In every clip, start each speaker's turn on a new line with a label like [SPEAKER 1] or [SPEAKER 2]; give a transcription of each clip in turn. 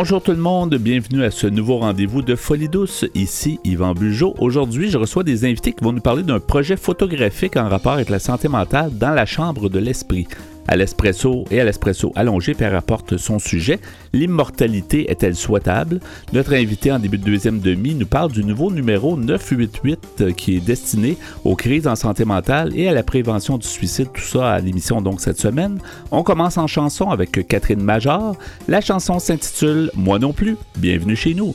[SPEAKER 1] Bonjour tout le monde, bienvenue à ce nouveau rendez-vous de Folie douce. Ici Yvan Bugeaud. Aujourd'hui, je reçois des invités qui vont nous parler d'un projet photographique en rapport avec la santé mentale dans la chambre de l'esprit à l'espresso et à l'espresso allongé, Pierre apporte son sujet. L'immortalité est-elle souhaitable? Notre invité en début de deuxième demi nous parle du nouveau numéro 988 euh, qui est destiné aux crises en santé mentale et à la prévention du suicide. Tout ça à l'émission donc cette semaine. On commence en chanson avec Catherine Major. La chanson s'intitule Moi non plus. Bienvenue chez nous.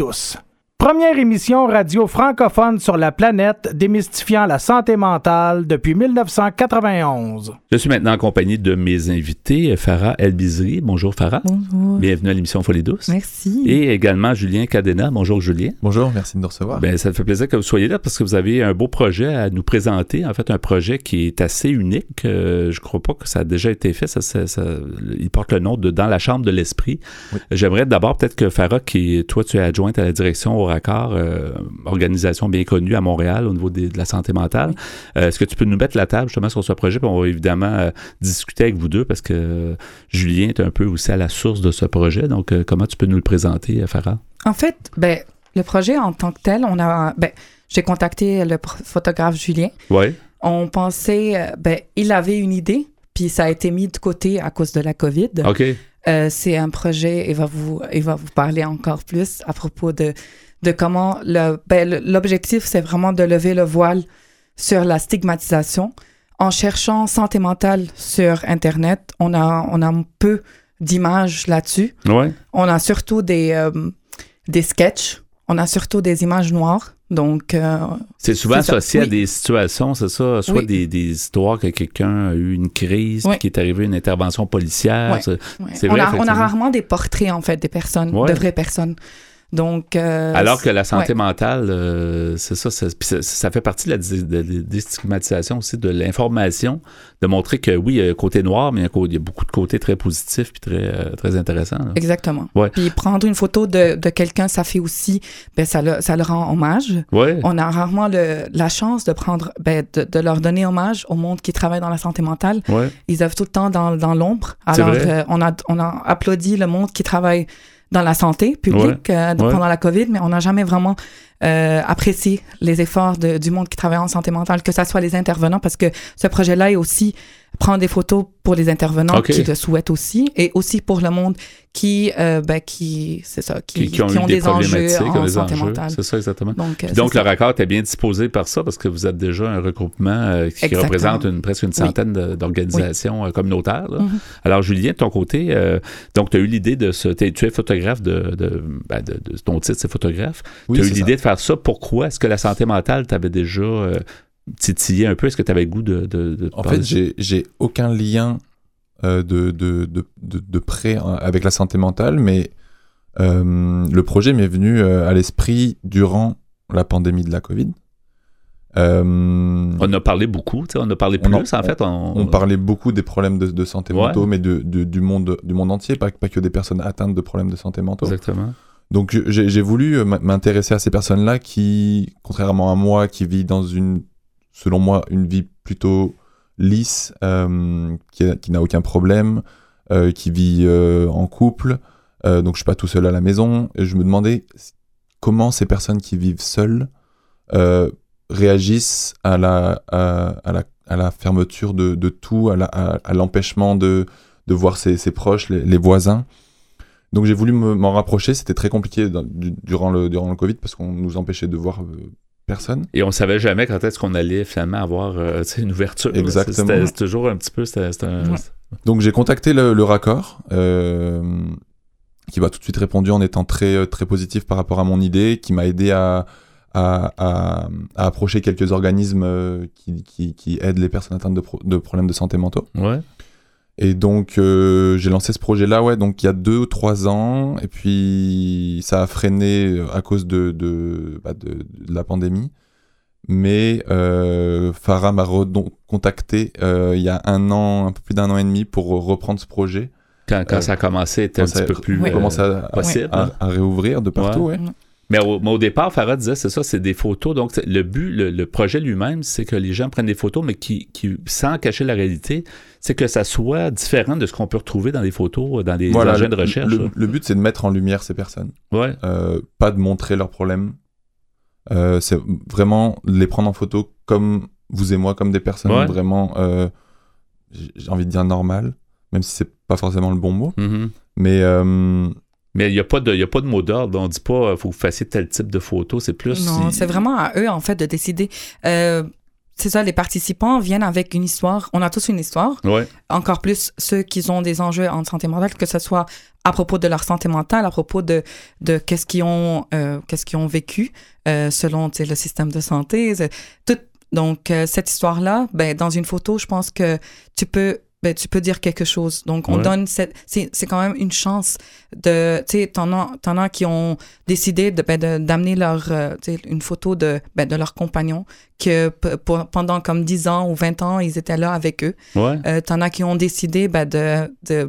[SPEAKER 2] douce. Première émission radio francophone sur la planète démystifiant la santé mentale depuis 1991.
[SPEAKER 1] Je suis maintenant en compagnie de mes invités, Farah Elbizri. Bonjour Farah.
[SPEAKER 3] Bonjour.
[SPEAKER 1] Bienvenue à l'émission Folie douce.
[SPEAKER 3] Merci.
[SPEAKER 1] Et également Julien Cadena. Bonjour Julien.
[SPEAKER 4] Bonjour, merci de nous recevoir.
[SPEAKER 1] Ben, ça me fait plaisir que vous soyez là parce que vous avez un beau projet à nous présenter. En fait, un projet qui est assez unique. Euh, je crois pas que ça a déjà été fait. Ça, il porte le nom de Dans la chambre de l'esprit. J'aimerais d'abord peut-être que Farah, qui toi tu es adjointe à la direction au
[SPEAKER 5] Raccord, euh, organisation bien connue à Montréal au niveau de la santé mentale. Euh, est-ce que tu peux nous mettre la table justement sur ce projet? Puis on va évidemment discuter avec vous deux parce que Julien est un peu aussi à la source de ce projet. Donc, comment tu peux nous le présenter, Farah?
[SPEAKER 3] En fait, ben, le projet en tant que tel, on a, ben, j'ai contacté le photographe Julien.
[SPEAKER 5] Oui.
[SPEAKER 3] On pensait, ben, il avait une idée, puis ça a été mis de côté à cause de la COVID.
[SPEAKER 5] OK.
[SPEAKER 3] Euh, c'est un projet, il va, vous, il va vous parler encore plus à propos de, de comment ben, l'objectif, c'est vraiment de lever le voile sur la stigmatisation. En cherchant santé mentale sur Internet, on a, on a peu d'images là-dessus.
[SPEAKER 5] Ouais.
[SPEAKER 3] On a surtout des, euh, des sketchs, on a surtout des images noires. Donc, euh,
[SPEAKER 5] c'est souvent associé à des situations, c'est ça, soit des, des, histoires que quelqu'un a eu une crise, qui est arrivé une intervention policière.
[SPEAKER 3] C'est. On a, on a, rarement des portraits en fait des personnes, de vraies personnes. Donc, euh,
[SPEAKER 5] Alors que la santé mentale, euh, c'est ça, ça, ça, fait partie de la déstigmatisation aussi de l'information, de montrer que oui, il y a un côté noir, mais il y a beaucoup de côtés très positifs puis très, euh, très intéressants.
[SPEAKER 3] Exactement. Puis prendre une photo de, de quelqu'un, ça fait aussi, ben, ça, le, ça le rend hommage.
[SPEAKER 5] Ouais.
[SPEAKER 3] On a rarement le, la chance de prendre, ben, de, de, leur donner hommage au monde qui travaille dans la santé mentale.
[SPEAKER 5] Ouais.
[SPEAKER 3] Ils œuvrent tout le temps dans, dans l'ombre. Alors, on, a, on a applaudi le monde qui travaille dans la santé publique euh, pendant la COVID, mais on n'a jamais vraiment euh, apprécié les efforts de, du monde qui travaille en santé mentale, que ce soit les intervenants, parce que ce projet-là est aussi prendre des photos pour les intervenants qui le souhaitent aussi, et aussi pour le monde qui, euh, ben, qui c'est ça, qui,
[SPEAKER 5] qui, ont, des, enjeux en santé mentale. C'est ça, exactement.
[SPEAKER 3] Donc,
[SPEAKER 5] Donc le raccord est bien disposé par ça, parce que vous êtes déjà un regroupement euh, qui représente une, presque une centaine d'organisations euh, communautaires. Mm-hmm. Alors, Julien, de ton côté, donc tu as eu l'idée de ce... Tu es photographe de... de, ben, de, ton titre, c'est photographe. tu as eu l'idée de faire ça. Pourquoi? Est-ce que la santé mentale t'avait déjà titiller un peu? Est-ce que tu avais le goût de...
[SPEAKER 4] en fait, j'ai aucun lien euh, de, de, de, de, près hein, avec la santé mentale, mais euh, le projet m'est venu euh, à l'esprit durant la pandémie de la Covid.
[SPEAKER 5] on a parlé beaucoup, on a parlé plus, en, fait.
[SPEAKER 4] On... parlait beaucoup des problèmes de, santé mentaux, mais de, du, monde, du monde entier, pas, pas que des personnes atteintes de problèmes de santé mentaux.
[SPEAKER 5] Exactement.
[SPEAKER 4] Donc j'ai voulu m'intéresser à ces personnes-là qui, contrairement à moi, qui vit dans une selon moi, une vie plutôt lisse, euh, qui, n'a aucun problème, euh, qui vit euh, en couple. donc, je suis pas tout seul à la maison. Et je me demandais comment ces personnes qui vivent seules réagissent à la, à, la, à la fermeture de, de tout, à l'empêchement de, de voir ses, proches, les, les, voisins. Donc j'ai voulu m'en rapprocher, c'était très compliqué durant, le, durant le Covid parce qu'on nous empêchait de voir personne.
[SPEAKER 5] Et on savait jamais quand est-ce qu'on allait finalement avoir euh, une ouverture.
[SPEAKER 4] Exactement.
[SPEAKER 5] C'était toujours un petit peu.
[SPEAKER 4] Donc j'ai contacté le, raccord. Euh, qui m'a tout de suite répondu en étant très, euh, très positif par rapport à mon idée, qui m'a aidé à, à, approcher quelques organismes qui, qui, qui, aident les personnes atteintes de, de problèmes de santé mentaux.
[SPEAKER 5] Ouais.
[SPEAKER 4] Et donc, euh, j'ai lancé ce projet-là, ouais, donc il y a deux ou trois ans, et puis ça a freiné euh, à cause de, de, bah, de, la pandémie. Mais euh, Farah m'a contacté euh, il y a un an, un peu plus d'un an et demi, pour reprendre ce projet.
[SPEAKER 5] Quand, quand ça a commencé, c'était un petit peu plus
[SPEAKER 4] à, possible. À, à, réouvrir de partout, ouais.
[SPEAKER 5] Mais au, départ, Farah disait, c'est ça, c'est des photos. Donc, le but, le, projet lui-même, c'est que les gens prennent des photos, mais qui, qui sans cacher la réalité, c'est que ça soit différent de ce qu'on peut retrouver dans les photos, dans des engins de recherche.
[SPEAKER 4] Le, but, c'est de mettre en lumière ces personnes.
[SPEAKER 5] Ouais.
[SPEAKER 4] Euh, pas de montrer leurs problèmes. Euh, c'est vraiment les prendre en photo comme vous et moi, comme des personnes vraiment, euh, j'ai envie de dire normales, même si c'est pas forcément le bon mot.
[SPEAKER 5] Mm-hmm.
[SPEAKER 4] Mais
[SPEAKER 5] mais il n'y a, pas de, a pas de mot d'ordre. On ne dit pas il euh, faut que vous fassiez tel type de photo. C'est plus.
[SPEAKER 3] Non, c'est vraiment à eux, en fait, de décider. Euh, c'est ça, les participants viennent avec une histoire. On a tous une histoire.
[SPEAKER 5] Ouais.
[SPEAKER 3] Encore plus ceux qui ont des enjeux en santé mentale, que ce soit à propos de leur santé mentale, à propos de, de qu'est-ce qu'ils ont, euh, qu'est-ce qu'ils ont vécu selon le système de santé. Tout, donc, cette histoire-là, ben, dans une photo, je pense que tu peux ben, tu peux dire quelque chose. Donc, on donne cette. C'est quand même une chance de. Tu sais, t'en as, as qui ont décidé ben, d'amener de, leur. Euh, une photo de, ben, de leur compagnon, que pendant comme 10 ans ou 20 ans, ils étaient là avec eux.
[SPEAKER 5] Ouais.
[SPEAKER 3] Euh, t'en as qui ont décidé ben, de, de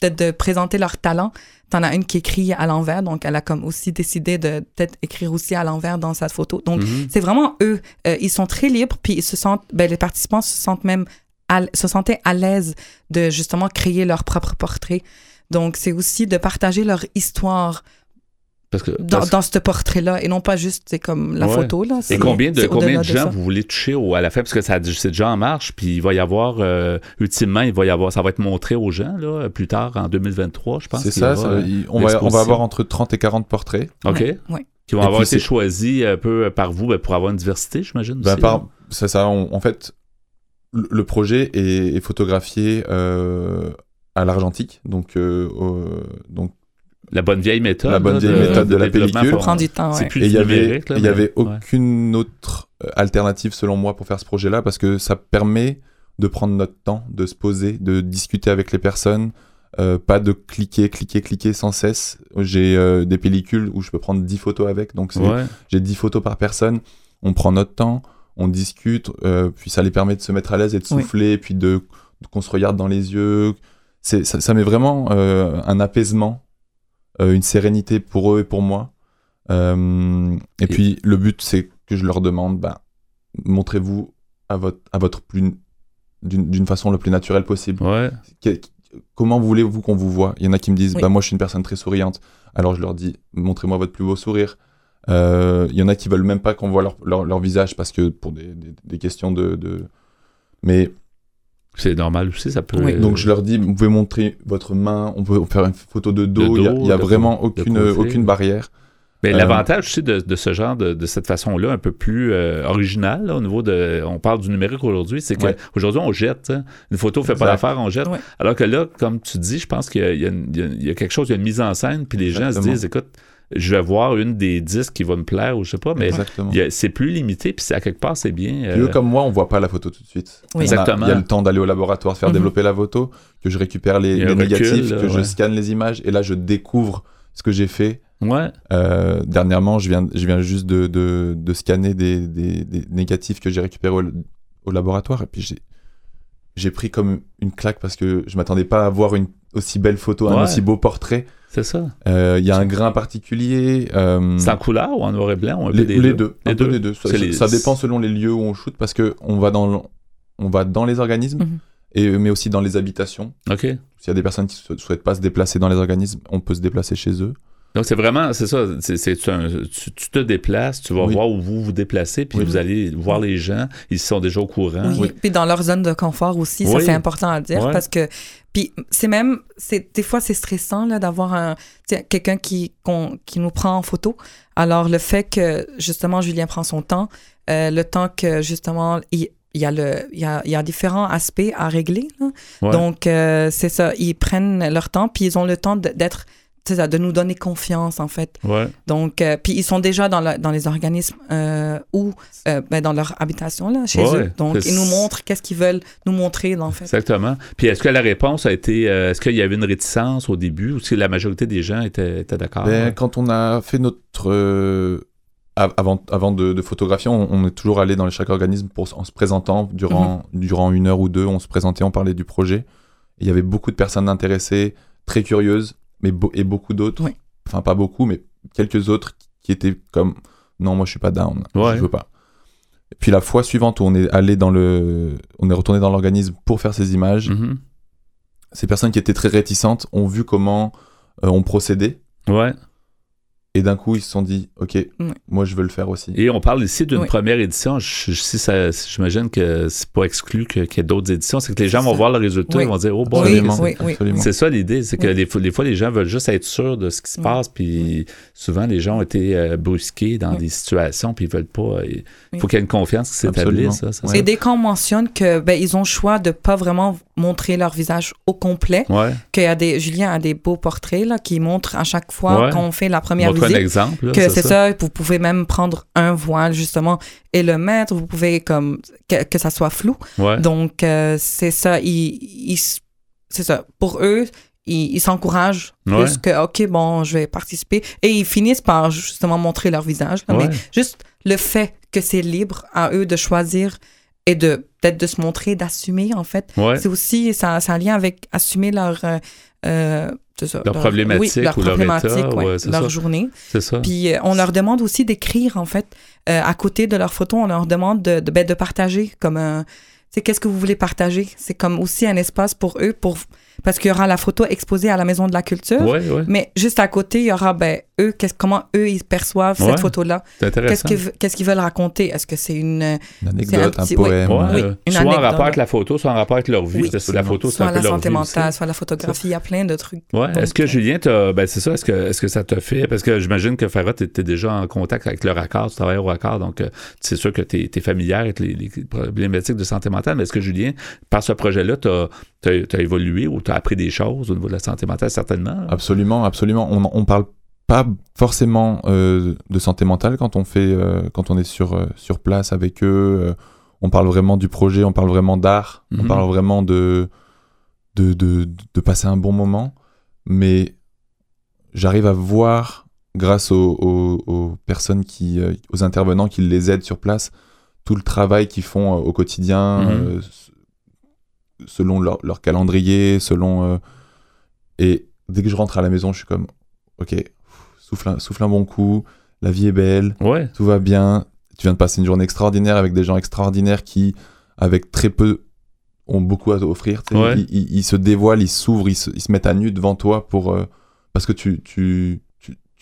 [SPEAKER 3] peut-être de présenter leur talent. T'en as une qui écrit à l'envers, donc elle a comme aussi décidé de peut-être écrire aussi à l'envers dans sa photo. Donc
[SPEAKER 5] Mhm.
[SPEAKER 3] c'est vraiment eux, euh, ils sont très libres, puis ils se sentent, ben, les participants se sentent même, à se sentaient à l'aise de justement créer leur propre portrait. Donc c'est aussi de partager leur histoire
[SPEAKER 5] Parce que,
[SPEAKER 3] dans,
[SPEAKER 5] parce-
[SPEAKER 3] dans ce portrait-là et non pas juste c'est comme la
[SPEAKER 5] Ouais.
[SPEAKER 3] photo là.
[SPEAKER 5] Et
[SPEAKER 3] c'est-
[SPEAKER 5] combien de, combien de gens
[SPEAKER 3] ça.
[SPEAKER 5] vous voulez toucher au- à la fin? Parce que ça, c'est déjà en marche, puis il va y avoir, euh, ultimement, il va y avoir, ça va être montré aux gens, là, plus tard, en 2023, je pense.
[SPEAKER 4] C'est ça,
[SPEAKER 5] aura,
[SPEAKER 4] ça-
[SPEAKER 5] euh,
[SPEAKER 4] il- on, va, on va avoir entre 30 et 40 portraits.
[SPEAKER 5] OK.
[SPEAKER 3] Ouais, ouais.
[SPEAKER 5] Qui vont
[SPEAKER 4] Et
[SPEAKER 5] avoir été choisis un peu par vous ben, pour avoir une diversité, j'imagine.
[SPEAKER 4] Ben, par- ça, on- en fait, le, projet est, est photographié euh, à l'argentique, donc, euh, au- donc
[SPEAKER 5] La bonne vieille méthode.
[SPEAKER 4] La bonne
[SPEAKER 5] là,
[SPEAKER 4] vieille méthode de la
[SPEAKER 5] développement
[SPEAKER 4] pellicule.
[SPEAKER 3] Prend du temps,
[SPEAKER 5] C'est
[SPEAKER 3] ouais.
[SPEAKER 5] plus
[SPEAKER 4] et il
[SPEAKER 5] du
[SPEAKER 4] y avait, il y
[SPEAKER 5] ouais.
[SPEAKER 4] aucune autre euh, alternative selon moi pour faire ce projet-là parce que ça permet de prendre notre temps, de se poser, de discuter avec les personnes, euh, pas de cliquer, cliquer, cliquer sans cesse. J'ai euh, des pellicules où je peux prendre 10 photos avec, donc
[SPEAKER 5] Ouais.
[SPEAKER 4] j'ai 10 photos par personne. On prend notre temps, on discute, euh, puis ça les permet de se mettre à l'aise et de
[SPEAKER 3] Oui.
[SPEAKER 4] souffler, puis de qu'on se regarde dans les yeux. C'est ça, ça met vraiment euh, un apaisement, euh, une sérénité pour eux et pour moi. Et,
[SPEAKER 5] Et-
[SPEAKER 4] puis le but, c'est que je leur demande, bah, montrez-vous à votre, à votre plus d'une d'une façon le plus naturelle possible.
[SPEAKER 5] Ouais.
[SPEAKER 4] Que- comment voulez-vous qu'on vous voit? Il y en a qui me disent,
[SPEAKER 3] Oui.
[SPEAKER 4] bah moi je suis une personne très souriante. Alors je leur dis, montrez-moi votre plus beau sourire. Euh, Il y en a qui veulent même pas qu'on voit leur, leur, leur visage parce que pour des, des, des questions de, de... Mais
[SPEAKER 5] C'est normal aussi, ça peut.
[SPEAKER 3] Oui.
[SPEAKER 4] donc je leur dis, vous pouvez montrer votre main, on peut faire une photo de dos. Il y a, vraiment aucune,
[SPEAKER 5] côté.
[SPEAKER 4] aucune barrière.
[SPEAKER 5] Mais
[SPEAKER 4] Euh,
[SPEAKER 5] l'avantage aussi de, de ce genre, de, de cette façon-là, un peu plus euh, original, là, au niveau de. On parle du numérique aujourd'hui, c'est
[SPEAKER 4] Ouais.
[SPEAKER 5] qu'aujourd'hui, on jette. hein. Une photo fait pas l'affaire, on jette.
[SPEAKER 3] Ouais.
[SPEAKER 5] Alors que là, comme tu dis, je pense qu'il y a, il y y a- quelque chose, il y a une mise en scène, puis les gens se disent écoute, je vais voir une des dix qui va me plaire, ou je sais pas, mais c'est plus limité, puis c'est- à quelque part, c'est bien.
[SPEAKER 4] Puis eux,
[SPEAKER 5] euh,
[SPEAKER 4] comme moi, on voit pas la photo tout de suite.
[SPEAKER 3] Oui.
[SPEAKER 5] Exactement.
[SPEAKER 4] Il y a le temps d'aller au laboratoire, faire
[SPEAKER 3] Mhm.
[SPEAKER 4] développer la photo, que je récupère les,
[SPEAKER 5] recul,
[SPEAKER 4] négatifs,
[SPEAKER 5] là,
[SPEAKER 4] que je scanne les images, et là, je découvre ce que j'ai fait.
[SPEAKER 5] Ouais.
[SPEAKER 4] Euh, dernièrement, je viens, je viens juste de, de, de scanner des, des, des négatifs que j'ai récupérés au, au laboratoire, et puis j'ai, j'ai pris comme une claque parce que je m'attendais pas à voir une aussi belle photo, un aussi beau portrait.
[SPEAKER 5] C'est ça.
[SPEAKER 4] Euh, Il y a un grain particulier. euh,
[SPEAKER 5] C'est en couleur ou en noir et blanc un
[SPEAKER 4] les,
[SPEAKER 5] deux?
[SPEAKER 4] deux.
[SPEAKER 5] Les
[SPEAKER 4] un peu
[SPEAKER 5] deux.
[SPEAKER 4] les deux. Ça,
[SPEAKER 5] C'est les-
[SPEAKER 4] ça dépend selon les lieux où on shoot parce que on va dans, le- on va dans les organismes,
[SPEAKER 3] Mhm.
[SPEAKER 4] et, mais aussi dans les habitations.
[SPEAKER 5] OK.
[SPEAKER 4] S'il y a des personnes qui ne souhaitent pas se déplacer dans les organismes, on peut se déplacer chez eux.
[SPEAKER 5] Donc, c'est vraiment, c'est ça, c'est, c'est un- tu, tu te déplaces, tu vas
[SPEAKER 4] Oui.
[SPEAKER 5] voir où vous vous déplacez, puis
[SPEAKER 4] Oui.
[SPEAKER 5] vous allez voir les gens, ils sont déjà au courant.
[SPEAKER 3] Oui. Puis dans leur zone de confort aussi, ça c'est important à dire parce que puis c'est même c'est des fois c'est stressant là d'avoir un quelqu'un qui qu'on- qui nous prend en photo. Alors le fait que justement Julien prend son temps, euh, le temps que justement il il y a le il y a, il y a différents aspects à régler là.
[SPEAKER 5] Ouais.
[SPEAKER 3] Donc euh, c'est ça, ils prennent leur temps puis ils ont le temps d'être de nous donner confiance en fait.
[SPEAKER 5] Ouais.
[SPEAKER 3] Donc, euh, puis ils sont déjà dans, la- dans les organismes euh, ou euh, ben, dans leur habitation, là, chez
[SPEAKER 5] Ouais,
[SPEAKER 3] eux. Donc, ils nous montrent qu'est-ce qu'ils veulent nous montrer, en fait.
[SPEAKER 5] Exactement. Puis est-ce que la réponse a été, euh, est-ce qu'il y avait une réticence au début ou si la majorité des gens étaient, étaient d'accord?
[SPEAKER 4] Ben, Quand on a fait notre. euh, av- avant avant de, de photographier, on, on est toujours allé dans chaque organisme pour, en se présentant. Durant,
[SPEAKER 5] Mhm.
[SPEAKER 4] durant une heure ou deux, on se présentait, on parlait du projet. Et il y avait beaucoup de personnes intéressées, très curieuses, mais et beaucoup d'autres.
[SPEAKER 3] Oui.
[SPEAKER 4] Enfin, pas beaucoup, mais quelques autres qui étaient comme non, moi je suis pas down,
[SPEAKER 5] Ouais.
[SPEAKER 4] je veux pas. Et puis la fois suivante où on est allé dans le, on est retourné dans l'organisme pour faire ces images,
[SPEAKER 5] Mhm.
[SPEAKER 4] ces personnes qui étaient très réticentes ont vu comment euh, on procédait
[SPEAKER 5] Ouais.
[SPEAKER 4] Et d'un coup ils se sont dit ok, moi je veux le faire aussi.
[SPEAKER 5] Et on parle ici d'une
[SPEAKER 3] Oui.
[SPEAKER 5] première édition. Je- si ça- si j'imagine que c'est pas exclu que- qu'il y ait d'autres éditions. C'est que les gens vont
[SPEAKER 3] ça.
[SPEAKER 5] voir le résultat,
[SPEAKER 3] Oui.
[SPEAKER 5] ils vont dire Oh, bon,
[SPEAKER 4] Absolument.
[SPEAKER 3] oui, oui.
[SPEAKER 4] Absolument.
[SPEAKER 5] C'est ça l'idée, c'est que
[SPEAKER 3] Oui.
[SPEAKER 5] des, fois, des fois, les gens veulent juste être sûrs de ce qui se
[SPEAKER 3] Oui.
[SPEAKER 5] passe, puis souvent, les gens ont été euh, brusqués dans
[SPEAKER 3] Oui.
[SPEAKER 5] des situations, puis ils veulent pas. euh, Il
[SPEAKER 3] Oui.
[SPEAKER 5] faut qu'il y ait une confiance qui
[SPEAKER 4] Absolument.
[SPEAKER 5] s'établisse.
[SPEAKER 3] Et dès qu'on mentionne que ben, ils ont le choix de pas vraiment montrer leur visage au complet.
[SPEAKER 5] Ouais.
[SPEAKER 3] qu'il y a des Julien a des beaux portraits là qui montrent à chaque fois
[SPEAKER 5] Ouais.
[SPEAKER 3] quand on fait la première
[SPEAKER 5] Montre un exemple. là,
[SPEAKER 3] que c'est ça. vous pouvez même prendre un voile justement et le mettre, vous pouvez comme que, que ça soit flou.
[SPEAKER 5] Ouais.
[SPEAKER 3] Donc euh, c'est ça, ils, ils- c'est ça. Pour eux, ils ils s'encouragent
[SPEAKER 5] Ouais.
[SPEAKER 3] plus que ok bon je vais participer et ils finissent par justement montrer leur visage. là.
[SPEAKER 5] Ouais.
[SPEAKER 3] Mais juste le fait que c'est libre à eux de choisir et de peut-être de se montrer, d'assumer en fait. C'est aussi, ça, c'est un lien avec assumer leur, euh, euh, c'est ça,
[SPEAKER 5] Leur problématique
[SPEAKER 3] oui, leur
[SPEAKER 5] ou leur
[SPEAKER 3] problématique,
[SPEAKER 5] état,
[SPEAKER 3] ouais,
[SPEAKER 5] ouais, c'est
[SPEAKER 3] leur
[SPEAKER 5] ça.
[SPEAKER 3] journée.
[SPEAKER 5] C'est ça.
[SPEAKER 3] Puis euh, on leur demande aussi d'écrire en fait euh, à côté de leurs photos. On leur demande de, de, ben, de partager comme un, tu sais, qu'est-ce que vous voulez partager? C'est comme aussi un espace pour eux pour parce qu'il y aura la photo exposée à la maison de la culture.
[SPEAKER 5] Ouais.
[SPEAKER 3] Mais juste à côté, il y aura ben eux, qu'est-ce, comment eux ils perçoivent
[SPEAKER 5] Ouais.
[SPEAKER 3] cette photo-là?
[SPEAKER 5] C'est
[SPEAKER 3] Qu'est-ce
[SPEAKER 5] intéressant.
[SPEAKER 3] qu'ils, qu'est-ce qu'ils veulent raconter? Est-ce que c'est une
[SPEAKER 4] Une
[SPEAKER 3] C'est un
[SPEAKER 4] anecdote, un,
[SPEAKER 3] petit-
[SPEAKER 4] poème.
[SPEAKER 5] Ouais,
[SPEAKER 3] Oui,
[SPEAKER 5] euh,
[SPEAKER 3] une
[SPEAKER 5] soit en
[SPEAKER 3] anecdote.
[SPEAKER 5] rapport avec la photo, soit en rapport avec leur vie.
[SPEAKER 3] Oui.
[SPEAKER 5] La photo, c'est
[SPEAKER 3] soit
[SPEAKER 5] un peu
[SPEAKER 3] la
[SPEAKER 5] leur
[SPEAKER 3] santé
[SPEAKER 5] aussi.
[SPEAKER 3] mentale, soit la photographie, il y a plein de trucs.
[SPEAKER 5] Ouais.
[SPEAKER 3] Donc,
[SPEAKER 5] Est-ce que
[SPEAKER 3] euh,
[SPEAKER 5] Julien, t'as- ben c'est ça, est-ce que, est-ce que ça te fait, parce que j'imagine que Farah, t'étais déjà en contact avec le raccord, tu travailles au raccord, donc euh, c'est sûr que t'es es familière avec les, les problématiques de santé mentale, mais est-ce que Julien, par ce projet-là, t'as as, évolué ou t'as appris des choses au niveau de la santé mentale, certainement?
[SPEAKER 4] Absolument, absolument. On, on parle pas forcément euh, de santé mentale quand on fait, euh, quand on est sur euh, sur place avec eux. on parle vraiment du projet, on parle vraiment d'art, on
[SPEAKER 5] Mhm.
[SPEAKER 4] parle vraiment de de, de de passer un bon moment. Mais j'arrive à voir, grâce aux, aux- aux personnes qui, aux intervenants qui les aident sur place, tout le travail qu'ils font au quotidien,
[SPEAKER 5] Mhm.
[SPEAKER 4] selon leur, leur calendrier, selon et dès que je rentre à la maison, je suis comme, ok, souffle un, souffle un bon coup, la vie est belle,
[SPEAKER 5] Ouais.
[SPEAKER 4] tout va bien. Tu viens de passer une journée extraordinaire avec des gens extraordinaires qui, avec très peu, ont beaucoup à offrir. tu sais.
[SPEAKER 5] Ouais.
[SPEAKER 4] Ils, ils- ils se dévoilent, ils s'ouvrent, ils se, ils se mettent à nu devant toi pour, euh, parce que tu, tu,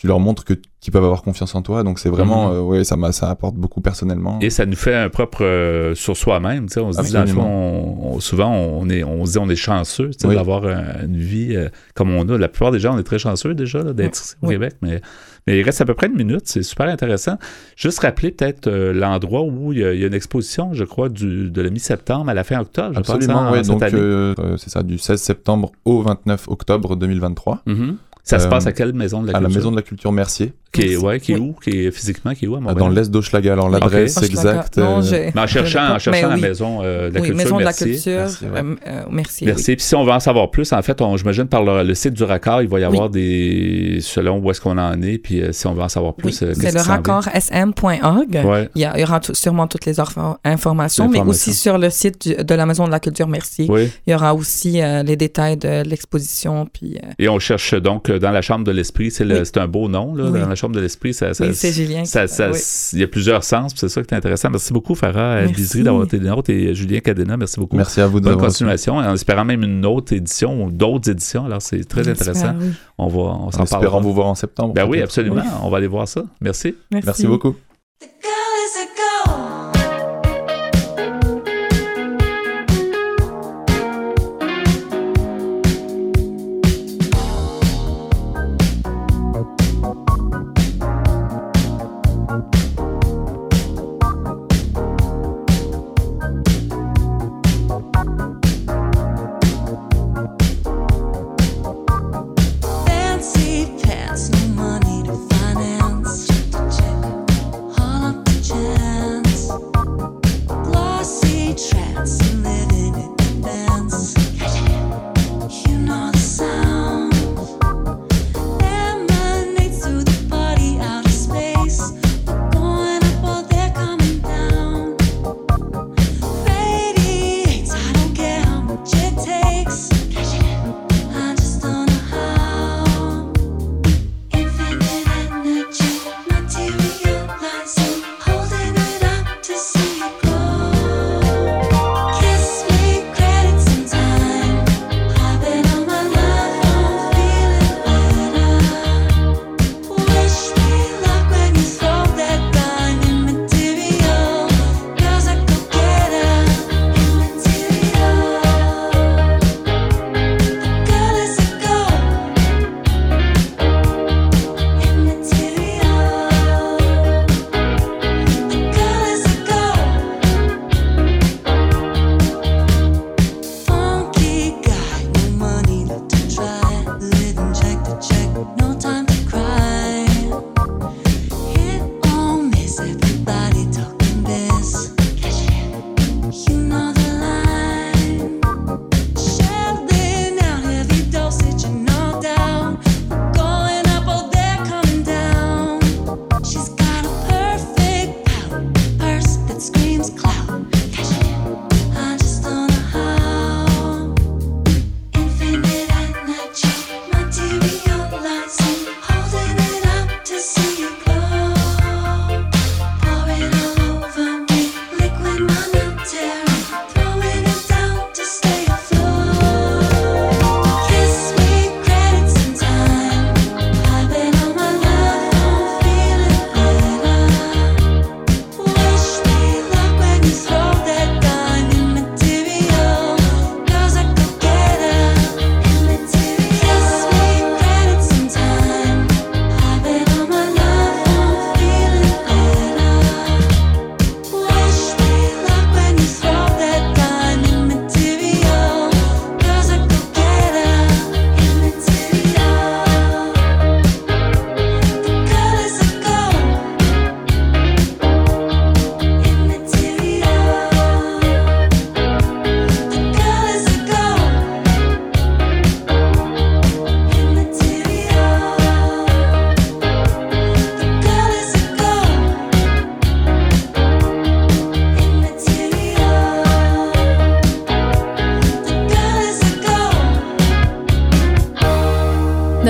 [SPEAKER 4] tu, leur montres que qu'ils peuvent avoir confiance en toi. Donc c'est vraiment,
[SPEAKER 5] Mhm.
[SPEAKER 4] euh, ouais, ça, m'a- ça apporte beaucoup personnellement.
[SPEAKER 5] Et ça nous fait un propre euh, sur soi-même. tu sais. On se dit, dans le fond,
[SPEAKER 4] Absolument.
[SPEAKER 5] on- on- souvent, on, est, on se dit on est chanceux
[SPEAKER 4] Oui.
[SPEAKER 5] d'avoir un- une vie euh, comme on a. La plupart des gens, on est très chanceux déjà d'être ici au
[SPEAKER 3] Oui.
[SPEAKER 5] Québec, mais, mais il reste à peu près une minute. C'est super intéressant. Juste rappeler peut-être euh, l'endroit où il y, a, il y a une exposition, je crois, du, de la mi-septembre à la fin octobre. je pense,
[SPEAKER 4] Absolument,
[SPEAKER 5] hein,
[SPEAKER 4] ouais.
[SPEAKER 5] cette
[SPEAKER 4] Donc c'est ça, du 16 septembre au 29 octobre 2023,
[SPEAKER 5] Mhm. Ça se
[SPEAKER 4] euh,
[SPEAKER 5] passe à quelle maison de la
[SPEAKER 4] à la
[SPEAKER 5] culture?
[SPEAKER 4] Maison de la Culture Mercier,
[SPEAKER 5] Qui est, ouais, qui est
[SPEAKER 3] Oui.
[SPEAKER 5] où? Qui est physiquement, qui est où à Montréal?
[SPEAKER 4] dans l'est d'Hochelaga. Alors l'adresse
[SPEAKER 3] Ok.
[SPEAKER 4] exacte.
[SPEAKER 3] Non,
[SPEAKER 4] euh,
[SPEAKER 5] Mais en cherchant, en cherchant
[SPEAKER 3] Mais
[SPEAKER 5] la
[SPEAKER 3] oui.
[SPEAKER 5] maison euh, de la
[SPEAKER 3] oui,
[SPEAKER 5] culture.
[SPEAKER 3] Maison de la
[SPEAKER 5] merci.
[SPEAKER 3] culture.
[SPEAKER 4] Merci, ouais.
[SPEAKER 3] euh, merci.
[SPEAKER 5] Merci.
[SPEAKER 3] oui.
[SPEAKER 5] Puis si on veut en savoir plus, en fait, on, j'imagine par le, le site du raccord, il va y avoir des. selon où est-ce qu'on en est, puis euh, si on veut en savoir
[SPEAKER 3] Oui,
[SPEAKER 5] plus,
[SPEAKER 3] c'est le raccordsm.org.
[SPEAKER 5] Ouais.
[SPEAKER 3] Il y, a- il y aura sûrement toutes les informations, mais aussi sur le site du- de la Maison de la Culture Merci.
[SPEAKER 5] Oui.
[SPEAKER 3] Il y aura aussi euh, les détails de l'exposition. Puis, euh,
[SPEAKER 5] Et on cherche donc dans la chambre de l'esprit, c'est, le-
[SPEAKER 3] Oui.
[SPEAKER 5] un beau nom, là,
[SPEAKER 3] Oui.
[SPEAKER 5] dans la chambre de l'esprit. Ça, ça,
[SPEAKER 3] oui, c'est Julien.
[SPEAKER 5] ça,
[SPEAKER 3] qui-
[SPEAKER 5] ça-
[SPEAKER 3] oui.
[SPEAKER 5] Il y a plusieurs sens, puis c'est ça qui est intéressant. Merci beaucoup, Farah
[SPEAKER 3] Merci.
[SPEAKER 5] Bizery, d'avoir été nôtre, et Julien Cadena, merci beaucoup.
[SPEAKER 4] Merci à vous de
[SPEAKER 5] Bonne continuation, en espérant même une autre édition ou d'autres éditions. Alors, c'est très intéressant.
[SPEAKER 3] oui.
[SPEAKER 5] On va, on
[SPEAKER 4] En
[SPEAKER 5] s'en
[SPEAKER 4] espérant
[SPEAKER 5] parlera.
[SPEAKER 4] vous voir en septembre.
[SPEAKER 5] Ben oui, absolument. On va aller voir ça. Merci.
[SPEAKER 4] Merci beaucoup.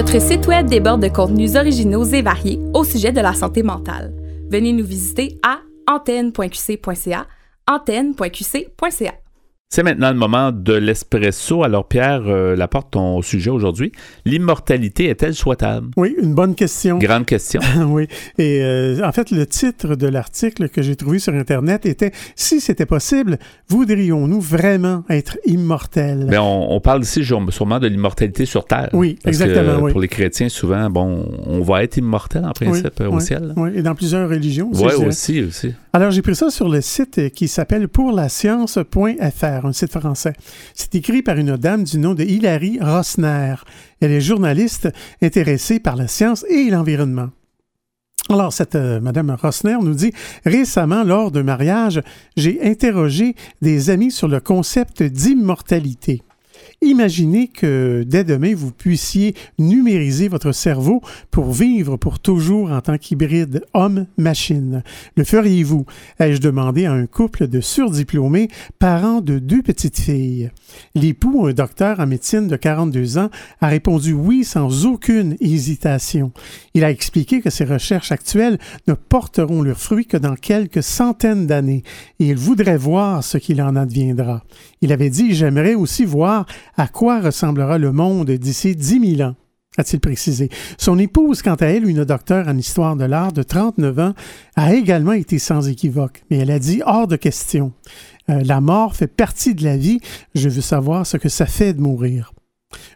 [SPEAKER 6] Notre site web déborde de contenus originaux et variés au sujet de la santé mentale. Venez nous visiter à antenne.qc.ca, antenne.qc.ca.
[SPEAKER 5] C'est maintenant le moment de l'espresso. Alors, Pierre euh, Laporte, ton sujet aujourd'hui. L'immortalité est-elle souhaitable?
[SPEAKER 7] Oui, une bonne question.
[SPEAKER 5] Grande question.
[SPEAKER 7] oui. Et euh, en fait, le titre de l'article que j'ai trouvé sur Internet était Si c'était possible, voudrions-nous vraiment être immortels?
[SPEAKER 5] Mais on, on parle ici sûrement de l'immortalité sur Terre.
[SPEAKER 7] Oui,
[SPEAKER 5] Parce
[SPEAKER 7] exactement, oui.
[SPEAKER 5] Pour les chrétiens, souvent, bon, on va être immortel en principe
[SPEAKER 7] Oui,
[SPEAKER 5] au
[SPEAKER 7] oui,
[SPEAKER 5] ciel.
[SPEAKER 7] Oui, et dans plusieurs religions aussi.
[SPEAKER 5] Oui, aussi, aussi.
[SPEAKER 7] Alors, j'ai pris ça sur le site qui s'appelle un site français. C'est écrit par une dame du nom de Hilary Rossner. Elle est journaliste intéressée par la science et l'environnement. Alors, cette euh, Madame Rossner nous dit Récemment, lors d'un mariage, j'ai interrogé des amis sur le concept d'immortalité. Imaginez que dès demain, vous puissiez numériser votre cerveau pour vivre pour toujours en tant qu'hybride homme-machine. Le feriez-vous? Ai-je demandé à un couple de surdiplômés, parents de deux petites filles? L'époux, un docteur en médecine de 42 ans, a répondu oui sans aucune hésitation. Il a expliqué que ses recherches actuelles ne porteront leurs fruits que dans quelques centaines d'années et il voudrait voir ce qu'il en adviendra. Il avait dit J'aimerais aussi voir à quoi ressemblera le monde d'ici 10 000 ans? A-t-il précisé. Son épouse, quant à elle, une docteure en histoire de l'art de 39 ans, a également été sans équivoque, mais elle a dit hors de question. Euh, la mort fait partie de la vie, je veux savoir ce que ça fait de mourir.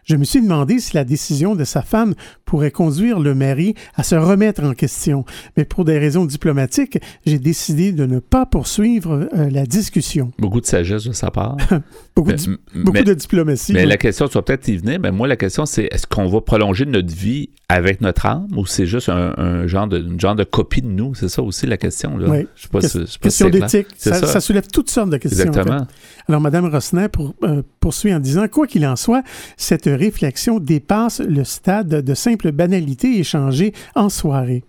[SPEAKER 7] Je me suis demandé si la décision de sa femme pourrait conduire le mari à se remettre en question, mais pour des raisons diplomatiques, j'ai décidé de ne pas poursuivre euh, la discussion.
[SPEAKER 5] Beaucoup de sagesse de sa part.
[SPEAKER 7] Beaucoup,
[SPEAKER 5] Mais-
[SPEAKER 7] de,
[SPEAKER 5] m-
[SPEAKER 7] beaucoup
[SPEAKER 5] mais-
[SPEAKER 7] de diplomatie.
[SPEAKER 5] Mais la question, tu vas peut-être y venir, mais moi, la question, c'est est-ce qu'on va prolonger notre vie avec notre âme ou c'est juste un, un genre de, une genre de copie de nous? C'est ça aussi la question. Là.
[SPEAKER 7] Oui.
[SPEAKER 5] Je sais pas si- je sais pas si
[SPEAKER 7] Question
[SPEAKER 5] clair.
[SPEAKER 7] d'éthique. Ça,
[SPEAKER 5] ça.
[SPEAKER 7] ça soulève toutes sortes de questions. en fait.
[SPEAKER 5] Exactement.
[SPEAKER 7] Alors, Mme Rossner pour, euh, poursuit en disant, quoi qu'il en soit, cette réflexion dépasse le stade de simple banalité échangée en soirée.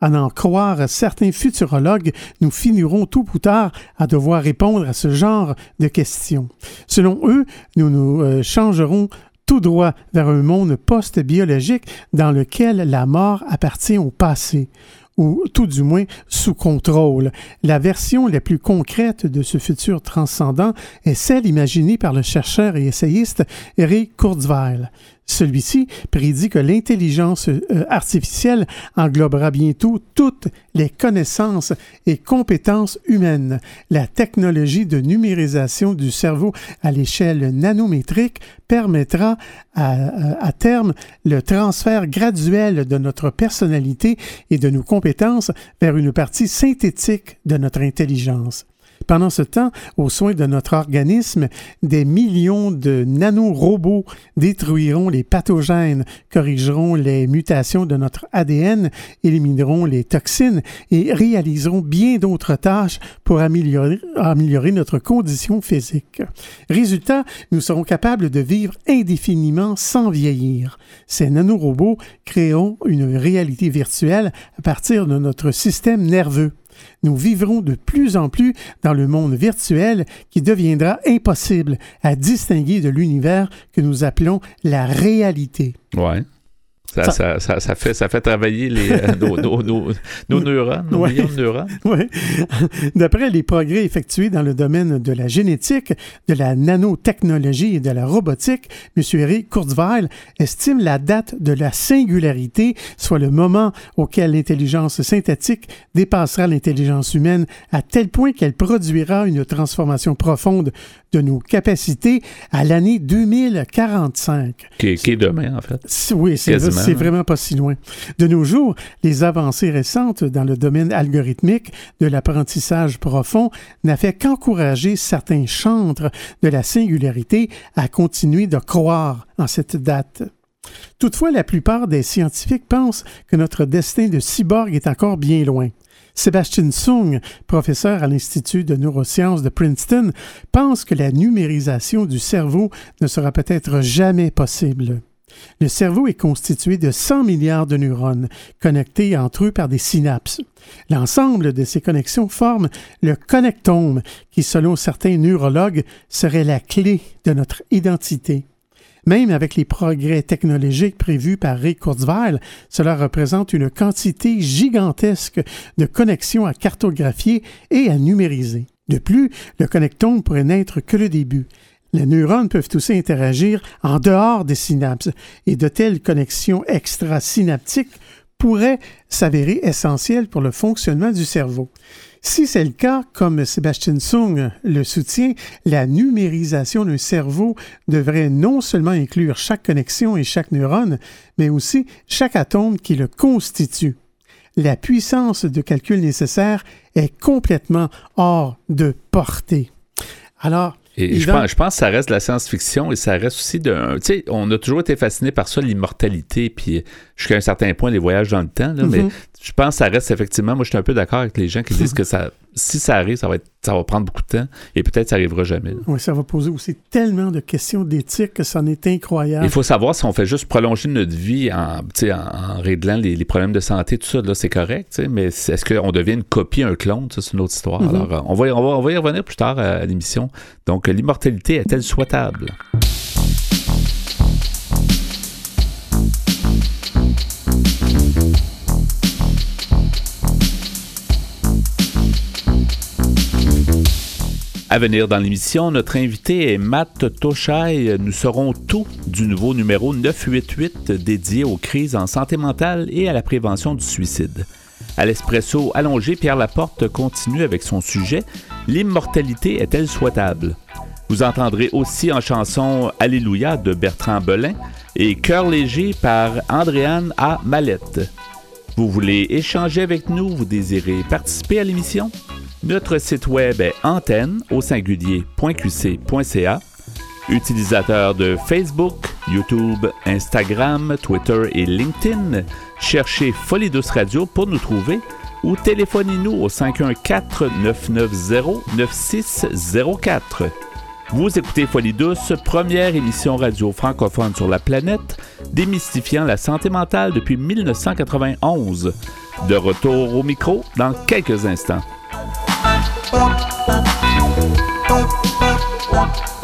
[SPEAKER 7] À n'en croire certains futurologues, nous finirons tôt ou tard à devoir répondre à ce genre de questions. Selon eux, nous nous euh, changerons tout droit vers un monde post-biologique dans lequel la mort appartient au passé ou tout du moins sous contrôle. La version la plus concrète de ce futur transcendant est celle imaginée par le chercheur et essayiste Eric Kurzweil. Celui-ci prédit que l'intelligence euh, artificielle englobera bientôt toutes les connaissances et compétences humaines. La technologie de numérisation du cerveau à l'échelle nanométrique permettra à, terme le transfert graduel de notre personnalité et de nos compétences vers une partie synthétique de notre intelligence. Pendant ce temps, aux soins de notre organisme, des millions de nanorobots détruiront les pathogènes, corrigeront les mutations de notre ADN, élimineront les toxines et réaliseront bien d'autres tâches pour améliorer, améliorer notre condition physique. Résultat, nous serons capables de vivre indéfiniment sans vieillir. Ces nanorobots créeront une réalité virtuelle à partir de notre système nerveux. Nous vivrons de plus en plus dans le monde virtuel qui deviendra impossible à distinguer de l'univers que nous appelons la réalité.
[SPEAKER 5] Ça,
[SPEAKER 7] Ça-
[SPEAKER 5] ça, fait, ça fait travailler les, euh, nos, nos- nos- nos neurones, nos
[SPEAKER 7] Ouais.
[SPEAKER 5] millions de neurones.
[SPEAKER 7] Oui. D'après les progrès effectués dans le domaine de la génétique, de la nanotechnologie et de la robotique, M. Eric Kurzweil estime la date de la singularité, soit le moment auquel l'intelligence synthétique dépassera l'intelligence humaine à tel point qu'elle produira une transformation profonde de nos capacités à l'année 2045.
[SPEAKER 5] Qui, est- qui est demain, en fait.
[SPEAKER 7] Oui, c'est C'est vraiment pas si loin. De nos jours, les avancées récentes dans le domaine algorithmique de l'apprentissage profond n'a fait qu'encourager certains chantres de la singularité à continuer de croire en cette date. Toutefois, la plupart des scientifiques pensent que notre destin de cyborg est encore bien loin. Sébastien Sung, professeur à l'Institut de neurosciences de Princeton, pense que la numérisation du cerveau ne sera peut-être jamais possible. Le cerveau est constitué de 100 milliards de neurones connectés entre eux par des synapses. L'ensemble de ces connexions forme le connectome qui, selon certains neurologues, serait la clé de notre identité. Même avec les progrès technologiques prévus par Ray Kurzweil, cela représente une quantité gigantesque de connexions à cartographier et à numériser. De plus, le connectome pourrait n'être que le début. Les neurones peuvent aussi interagir en dehors des synapses et de telles connexions extrasynaptiques pourraient s'avérer essentielles pour le fonctionnement du cerveau. Si c'est le cas, comme Sébastien Sung le soutient, la numérisation d'un cerveau devrait non seulement inclure chaque connexion et chaque neurone, mais aussi chaque atome qui le constitue. La puissance de calcul nécessaire est complètement hors de portée. Alors,
[SPEAKER 5] Et je pense, je pense que ça reste de la science-fiction et ça reste aussi de. Tu sais, on a toujours été fasciné par ça, l'immortalité, puis jusqu'à un certain point, les voyages dans le temps, là, mais
[SPEAKER 7] Mhm.
[SPEAKER 5] je pense que ça reste effectivement. Moi, je suis un peu d'accord avec les gens qui disent que ça, si ça arrive, ça va, être, ça va prendre beaucoup de temps et peut-être ça arrivera jamais. là.
[SPEAKER 7] oui, ça va poser aussi tellement de questions d'éthique que c'en est incroyable.
[SPEAKER 5] Il faut savoir si on fait juste prolonger notre vie en, en, en réglant les, les problèmes de santé, tout ça, là, c'est correct, mais est-ce qu'on devient une copie, un clone, ça, c'est une autre histoire.
[SPEAKER 7] Mhm.
[SPEAKER 5] Alors, euh, on va, y- on, va, on va y revenir plus tard à, à l'émission. Donc, euh, l'immortalité est-elle souhaitable? À venir dans l'émission, notre invité est Matt Toshai. Nous saurons tout du nouveau numéro 988 dédié aux crises en santé mentale et à la prévention du suicide. À l'espresso allongé, Pierre Laporte continue avec son sujet L'immortalité est-elle souhaitable? Vous entendrez aussi en chanson Alléluia de Bertrand Belin et Cœur léger par Andréane A. Mallette. Vous voulez échanger avec nous, vous désirez participer à l'émission? Notre site web est antenne au singulier.qc.ca. Utilisateur de Facebook, YouTube, Instagram, Twitter et LinkedIn, cherchez Folie Douce Radio pour nous trouver ou téléphonez-nous au 514-990-9604. Vous écoutez Folie Douce, première émission radio francophone sur la planète, démystifiant la santé mentale depuis 1991. De retour au micro dans quelques instants.
[SPEAKER 6] De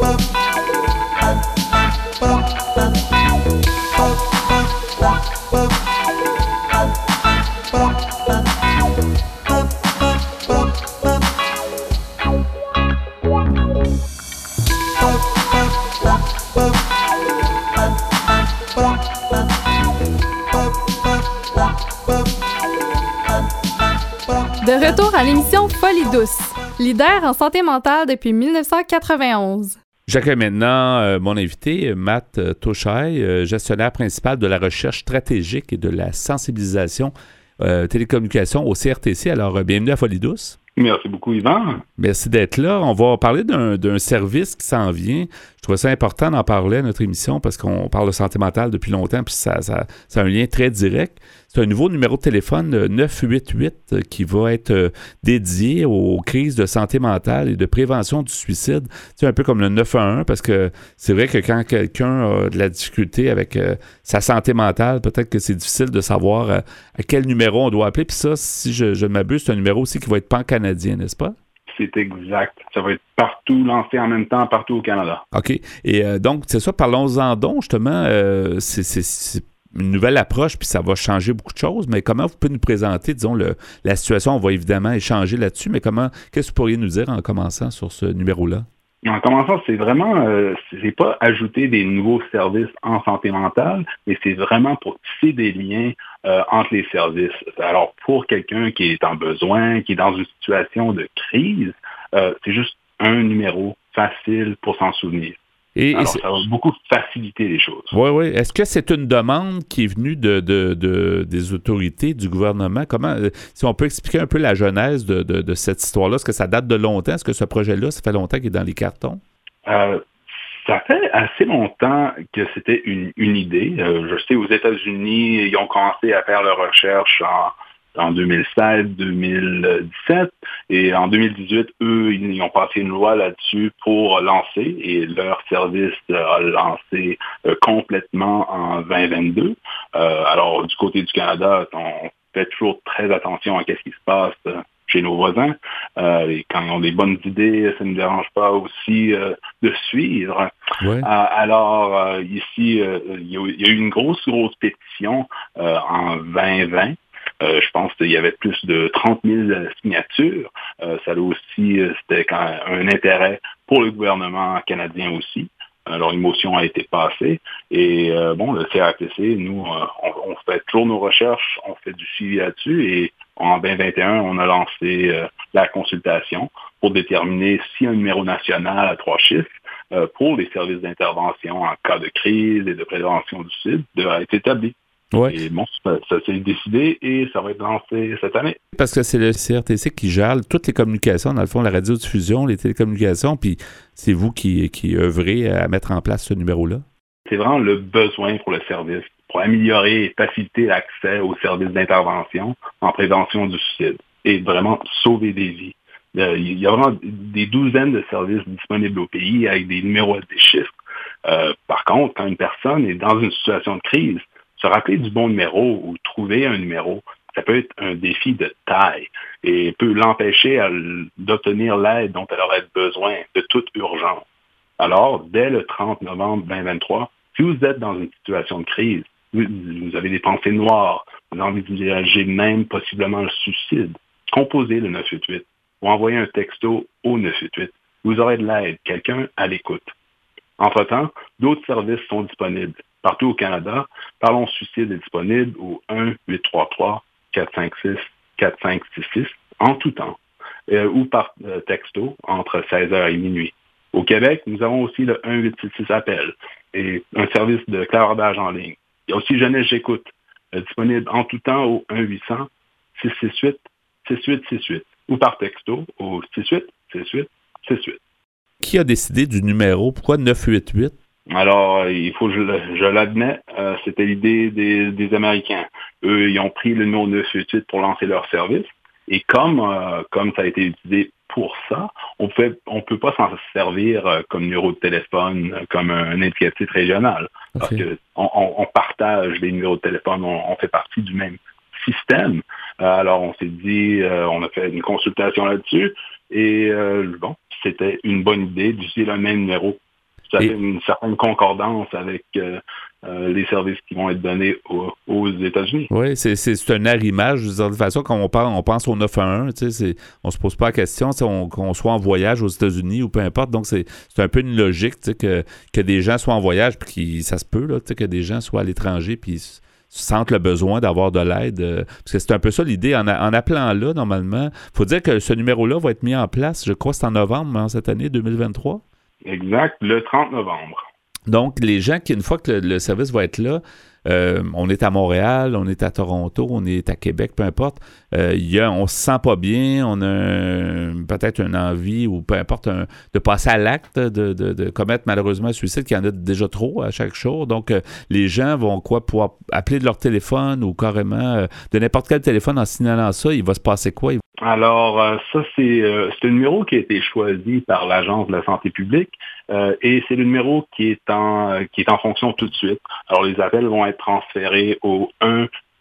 [SPEAKER 6] leader en santé mentale depuis 1991.
[SPEAKER 5] J'accueille maintenant euh, mon invité, Matt euh, Toshai, euh, gestionnaire principal de la recherche stratégique et de la sensibilisation euh, télécommunication au CRTC. Alors, euh, bienvenue à Folie Douce.
[SPEAKER 8] Merci beaucoup, Yvan.
[SPEAKER 5] Merci d'être là. On va parler d'un d'un service qui s'en vient. Je trouvais ça important d'en parler à notre émission parce qu'on parle de santé mentale depuis longtemps, puis ça, ça, ça a un lien très direct. C'est un nouveau numéro de téléphone euh, 988 euh, qui va être euh, dédié aux crises de santé mentale et de prévention du suicide. C'est un peu comme le 911 parce que c'est vrai que quand quelqu'un a de la difficulté avec euh, sa santé mentale, peut-être que c'est difficile de savoir à quel numéro on doit appeler. Puis ça, si je, je m'abuse, c'est un numéro aussi qui va être pan-canadien, n'est-ce pas?
[SPEAKER 8] C'est exact. Ça va être partout lancé en même temps, partout au Canada.
[SPEAKER 5] OK. Et euh, donc, c'est ça, parlons-en donc, justement. euh, c'est- une nouvelle approche, puis ça va changer beaucoup de choses. Mais comment vous pouvez nous présenter, disons, le, la situation? On va évidemment échanger là-dessus, mais comment, qu'est-ce que vous pourriez nous dire en commençant sur ce numéro-là?
[SPEAKER 8] En commençant, c'est vraiment, euh, c'est pas ajouter des nouveaux services en santé mentale, mais c'est vraiment pour tisser des liens euh, entre les services. Alors, pour quelqu'un qui est en besoin, qui est dans une situation de crise, euh, c'est juste un numéro facile pour s'en souvenir.
[SPEAKER 5] Et,
[SPEAKER 8] Alors, ça va beaucoup faciliter les choses.
[SPEAKER 5] Oui, oui. Est-ce que c'est une demande qui est venue de, de- de- des autorités, du gouvernement? Comment, euh, si on peut expliquer un peu la genèse de, cette histoire-là, est-ce que ça date de longtemps? Est-ce que ce projet-là, ça fait longtemps qu'il est dans les cartons?
[SPEAKER 8] Euh, ça fait assez longtemps que c'était une, une idée. Euh, je sais, aux États-Unis, ils ont commencé à faire leur recherche en, en 2016-2017. Et en 2018, eux, ils, ont passé une loi là-dessus pour lancer. Et leur service a lancé euh, complètement en 2022. Euh, alors, du côté du Canada, on fait toujours très attention à ce qui se passe euh, chez nos voisins. Euh, et quand ils ont des bonnes idées, ça ne me dérange pas aussi euh, de suivre.
[SPEAKER 5] Ouais.
[SPEAKER 8] Euh, alors, euh, ici, il y, a eu il y a eu une grosse, grosse pétition euh, en 2020. Euh, je pense qu'il y avait plus de 30 000 signatures. Euh, ça a aussi, euh, c'était un intérêt pour le gouvernement canadien aussi. Alors, une motion a été passée. Et euh, bon, le CRTC, nous, euh, on, fait toujours nos recherches, on fait du suivi là-dessus. Et en 2021, on a lancé euh, la consultation pour déterminer si un numéro national à trois chiffres euh, pour les services d'intervention en cas de crise et de prévention du suicide devrait être établi.
[SPEAKER 5] Ouais.
[SPEAKER 8] Et bon, ça, ça s'est décidé et ça va être lancé cette année.
[SPEAKER 5] Parce que c'est le CRTC qui gère toutes les communications, dans le fond, la radiodiffusion, les télécommunications, puis c'est vous qui, qui œuvrez à mettre en place ce numéro-là?
[SPEAKER 8] C'est vraiment le besoin pour le service, pour améliorer et faciliter l'accès aux services d'intervention en prévention du suicide et vraiment sauver des vies. Euh, Il y a vraiment des douzaines de services disponibles au pays avec des numéros et des chiffres. Euh, par contre, quand une personne est dans une situation de crise, se rappeler du bon numéro ou trouver un numéro, ça peut être un défi de taille et peut l'empêcher d'obtenir l'aide dont elle aurait besoin de toute urgence. Alors, dès le 30 novembre 2023, si vous êtes dans une situation de crise, vous, avez des pensées noires, vous envisagez même possiblement le suicide, composez le 988 ou envoyez un texto au 988. Vous aurez de l'aide, quelqu'un à l'écoute. Entre-temps, d'autres services sont disponibles. Partout au Canada, Parlons Suicide est disponible au 1-833-456-4566 en tout temps euh, ou par euh, texto entre 16h et minuit. Au Québec, nous avons aussi le 1866 appel et un service de clardage en ligne. Il y a aussi Jeunesse J'écoute, euh, disponible en tout temps au 1-800-668-6868 ou par texto au 68-68-68.
[SPEAKER 5] Qui a décidé du numéro? Pourquoi 988?
[SPEAKER 8] Alors, il faut que je, l'admets, euh, c'était l'idée des, des Américains. Eux, ils ont pris le numéro 988 pour lancer leur service. Et comme, euh, comme ça a été utilisé pour ça, on peut, on peut pas s'en servir euh, comme numéro de téléphone, comme un, un indicatif régional. Parce que on, on- on partage les numéros de téléphone, on, on fait partie du même système. Euh, alors, on s'est dit, euh, on a fait une consultation là-dessus. Et euh, bon, c'était une bonne idée d'utiliser le même numéro. Ça
[SPEAKER 5] Et-
[SPEAKER 8] fait une certaine concordance avec euh, euh, les services qui vont être donnés aux, aux États-Unis.
[SPEAKER 5] Oui, c'est, un arrimage. Je veux dire, de toute façon, quand on, parle, on pense au 911, tu sais, on se pose pas la question qu'on soit en voyage aux États-Unis ou peu importe. Donc, c'est, c'est un peu une logique tu sais, que, que des gens soient en voyage, puis ça se peut, là, tu sais, que des gens soient à l'étranger, puis sentent le besoin d'avoir de l'aide. euh, parce que c'est un peu ça l'idée. En, appelant là, normalement, faut dire que ce numéro-là va être mis en place, je crois, c'est en novembre, hein, cette année 2023.
[SPEAKER 8] Exact, le 30 novembre.
[SPEAKER 5] Donc, les gens qui, une fois que le, le service va être là, euh, on est à Montréal, on est à Toronto, on est à Québec, peu importe, euh, y a, on se sent pas bien, on a peut-être une envie ou peu importe un- de passer à l'acte, de, commettre malheureusement un suicide, qu'il y en a déjà trop à chaque jour. Donc, euh, les gens vont quoi pouvoir appeler de leur téléphone ou carrément euh, de n'importe quel téléphone en signalant ça, il va se passer quoi?
[SPEAKER 8] Alors, ça, c'est c'est un numéro qui a été choisi par l'Agence de la santé publique euh, et c'est le numéro qui est, en, euh, qui est en fonction tout de suite. Alors, les appels vont être transférés au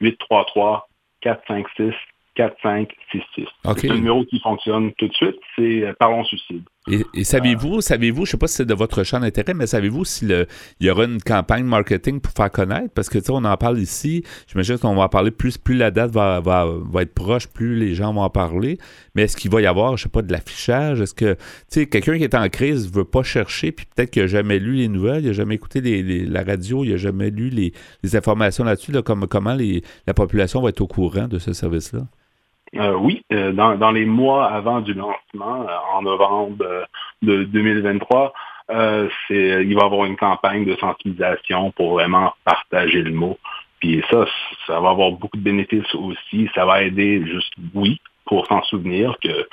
[SPEAKER 8] 1-833-456-4566.
[SPEAKER 5] OK.
[SPEAKER 8] C'est un numéro qui fonctionne tout de suite, c'est euh, Parlons Suicide.
[SPEAKER 5] Et, savez-vous, savez-vous, je sais pas si c'est de votre champ d'intérêt, mais savez-vous s'il y aura une campagne marketing pour faire connaître? Parce que tu sais, on en parle ici. J'imagine qu'on va en parler plus, plus la date va, être proche, plus les gens vont en parler. Mais est-ce qu'il va y avoir, je sais pas, de l'affichage? Est-ce que, tu sais, quelqu'un qui est en crise veut pas chercher, puis peut-être qu'il a jamais lu les nouvelles, il a jamais écouté la radio, il a jamais lu les, informations là-dessus, là, comme, comment la population va être au courant de ce service-là?
[SPEAKER 8] Euh, oui, euh, dans, dans les mois avant du lancement, euh, en novembre euh, de 2023, euh, c'est, il va y avoir une campagne de sensibilisation pour vraiment partager le mot. Puis ça, ça va avoir beaucoup de bénéfices aussi. Ça va aider juste, oui, pour s'en souvenir que,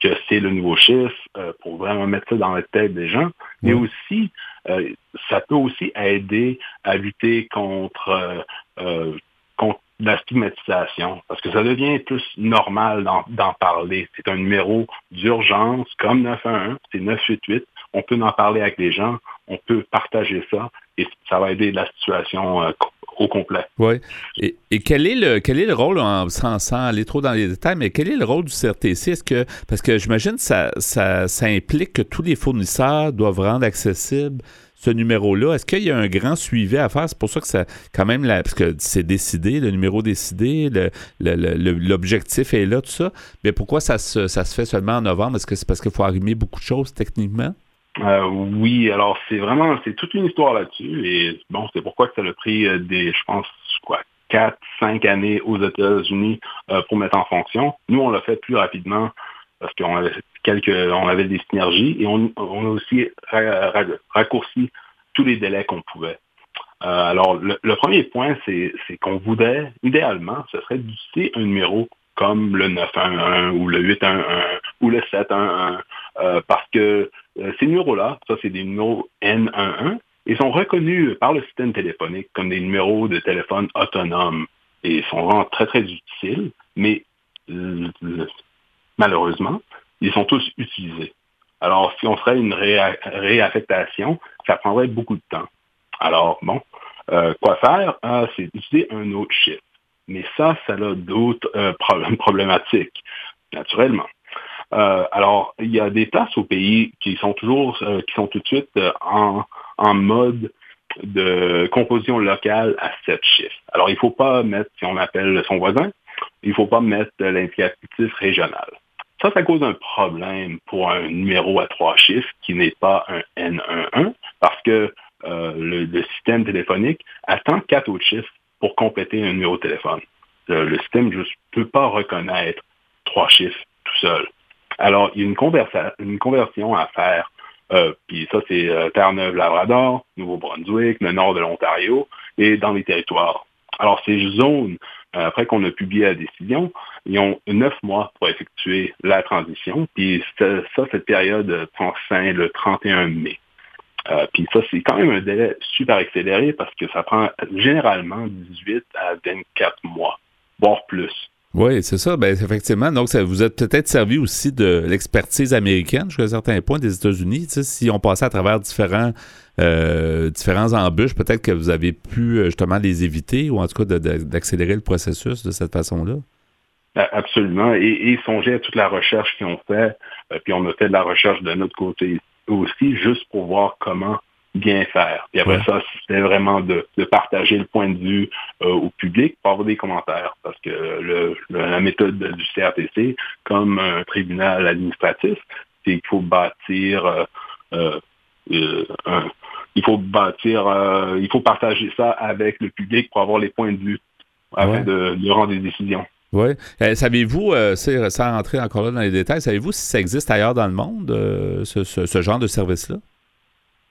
[SPEAKER 8] que c'est le nouveau chiffre, euh, pour vraiment mettre ça dans la tête des gens. Mais aussi, euh, ça peut aussi aider à lutter contre, euh, euh, contre la stigmatisation, parce que ça devient plus normal d'en, parler. C'est un numéro d'urgence comme 911, c'est 988. On peut en parler avec les gens, on peut partager ça et ça va aider la situation euh, au complet.
[SPEAKER 5] Oui. Et, quel est le quel est le rôle, en, sans, sans aller trop dans les détails, mais quel est le rôle du CRTC? Est-ce que parce que j'imagine que ça, ça, ça implique que tous les fournisseurs doivent rendre accessible ce numéro-là? Est-ce qu'il y a un grand suivi à faire? C'est pour ça que ça, quand même, parce que c'est décidé, le numéro décidé, l'objectif est là, tout ça. Mais pourquoi ça se, fait seulement en novembre? Est-ce que c'est parce qu'il faut arrimer beaucoup de choses techniquement?
[SPEAKER 8] Euh, oui, alors c'est vraiment, c'est toute une histoire là-dessus. Et bon, c'est pourquoi ça a pris euh, des, je pense, quoi, quatre, cinq années aux États-Unis euh, pour mettre en fonction. Nous, on l'a fait plus rapidement parce qu'on avait quelques, on avait des synergies et on, on a aussi ra- ra- raccourci tous les délais qu'on pouvait. Euh, alors, le, premier point, c'est qu'on voudrait, idéalement, ce serait d'utiliser un numéro comme le 911 ou le 811 ou le 711 euh, parce que euh, ces numéros-là, ça c'est des numéros N11, ils sont reconnus par le système téléphonique comme des numéros de téléphone autonomes et sont vraiment très très utiles, mais malheureusement, ils sont tous utilisés. Alors, si on ferait une réa- réaffectation, ça prendrait beaucoup de temps. Alors, bon, euh, quoi faire? Ah, c'est d'utiliser un autre chiffre. Mais ça, ça a d'autres euh, problèmes problématiques, naturellement. Euh, alors, il y a des places au pays qui sont toujours, qui sont tout de suite en, mode de composition locale à sept chiffres. Alors, il ne faut pas mettre, si on appelle son voisin, il ne faut pas mettre l'indicatif régional. Ça, ça cause un problème pour un numéro à trois chiffres qui n'est pas un N11 parce que euh, le, système téléphonique attend quatre autres chiffres pour compléter un numéro de téléphone. Le, système ne peut pas reconnaître trois chiffres tout seul. Alors, il y a une conversion à faire. Euh, puis ça, c'est euh, Terre-Neuve-Labrador, Nouveau-Brunswick, le nord de l'Ontario et dans les territoires. Alors, ces zones, euh, après qu'on a publié la décision, ils ont neuf mois pour effectuer la transition. Puis ça, cette période prend fin le 31 mai. Euh, puis ça, c'est quand même un délai super accéléré parce que ça prend généralement 18 à 24 mois, voire plus.
[SPEAKER 5] Oui, c'est ça. Ben, effectivement. Donc, ça vous êtes peut-être servi aussi de l'expertise américaine jusqu'à un certain point des États-Unis. Si on passait à travers différents, euh, différents embûches, peut-être que vous avez pu euh, justement les éviter ou en tout cas d'accélérer le processus de cette façon-là?
[SPEAKER 8] A- Absolument. Et, et songer à toute la recherche qu'ils ont fait. Euh, puis on a fait de la recherche de notre côté aussi, juste pour voir comment bien faire. Puis après
[SPEAKER 5] Ouais.
[SPEAKER 8] ça, c'était vraiment de, de partager le point de vue euh, au public pour avoir des commentaires. Parce que le, le- la méthode du CRTC, comme un tribunal administratif, c'est qu'il faut bâtir euh, euh, un- il faut bâtir, il faut partager ça avec le public pour avoir les points de vue afin
[SPEAKER 5] Ouais.
[SPEAKER 8] de, de rendre des décisions.
[SPEAKER 5] Oui. Euh, savez-vous, euh, sans rentrer encore là dans les détails, savez-vous si ça existe ailleurs dans le monde, euh, ce, ce- ce genre de service-là?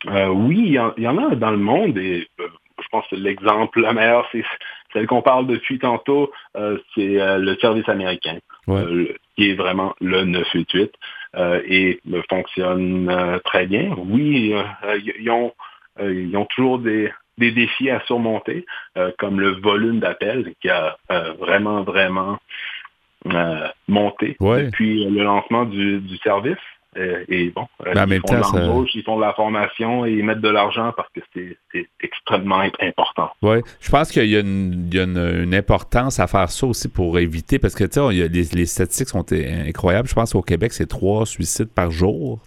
[SPEAKER 8] Euh, oui, il y, en, il y en a dans le monde et euh, je pense que l'exemple le meilleur, c'est celle qu'on parle depuis tantôt, euh, c'est euh, le service américain,
[SPEAKER 5] Ouais.
[SPEAKER 8] euh, qui est vraiment le 988 euh, et euh, fonctionne euh, très bien. Oui, ils ont, euh, ont toujours des, des défis à surmonter, euh, comme le volume d'appels qui a euh, vraiment, vraiment euh, monté
[SPEAKER 5] Ouais.
[SPEAKER 8] depuis le lancement du, du service. Euh, et bon, euh, ils font
[SPEAKER 5] temps,
[SPEAKER 8] de
[SPEAKER 5] ça-
[SPEAKER 8] ils font de la formation et ils mettent de l'argent parce que c'est extrêmement imp- important.
[SPEAKER 5] Oui, je pense qu'il y a, une, il y a une- une importance à faire ça aussi pour éviter, parce que tu sais, les, les statistiques sont euh, incroyables. Je pense qu'au Québec, c'est trois suicides par jour.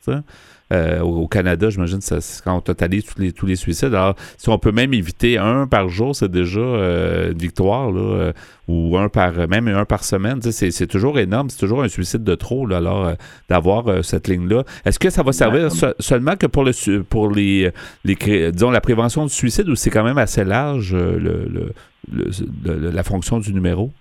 [SPEAKER 5] Euh, au, Canada, j'imagine, ça, c'est quand on totalise tous les, tous les suicides. Alors, si on peut même éviter un par jour, c'est déjà euh, une victoire, là, euh, ou un par, même un par semaine. C'est, c'est toujours énorme, c'est toujours un suicide de trop, là, alors, euh, d'avoir euh, cette ligne-là. Est-ce que ça va servir se- seulement que pour, le, pour les, les, cré- disons, la prévention du suicide ou c'est quand même assez large, euh, le, le- le- le- la fonction du numéro?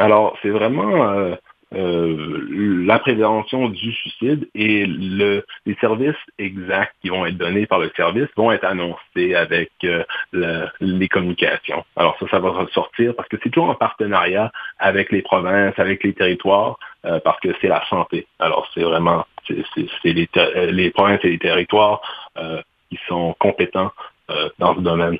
[SPEAKER 8] Alors, c'est vraiment euh, la prévention du suicide et le, les services exacts qui vont être donnés par le service vont être annoncés avec euh, le- les communications. Alors ça, ça va ressortir parce que c'est toujours en partenariat avec les provinces, avec les territoires, euh, parce que c'est la santé. Alors c'est vraiment, c'est les, provinces et les territoires qui sont compétents dans ce domaine.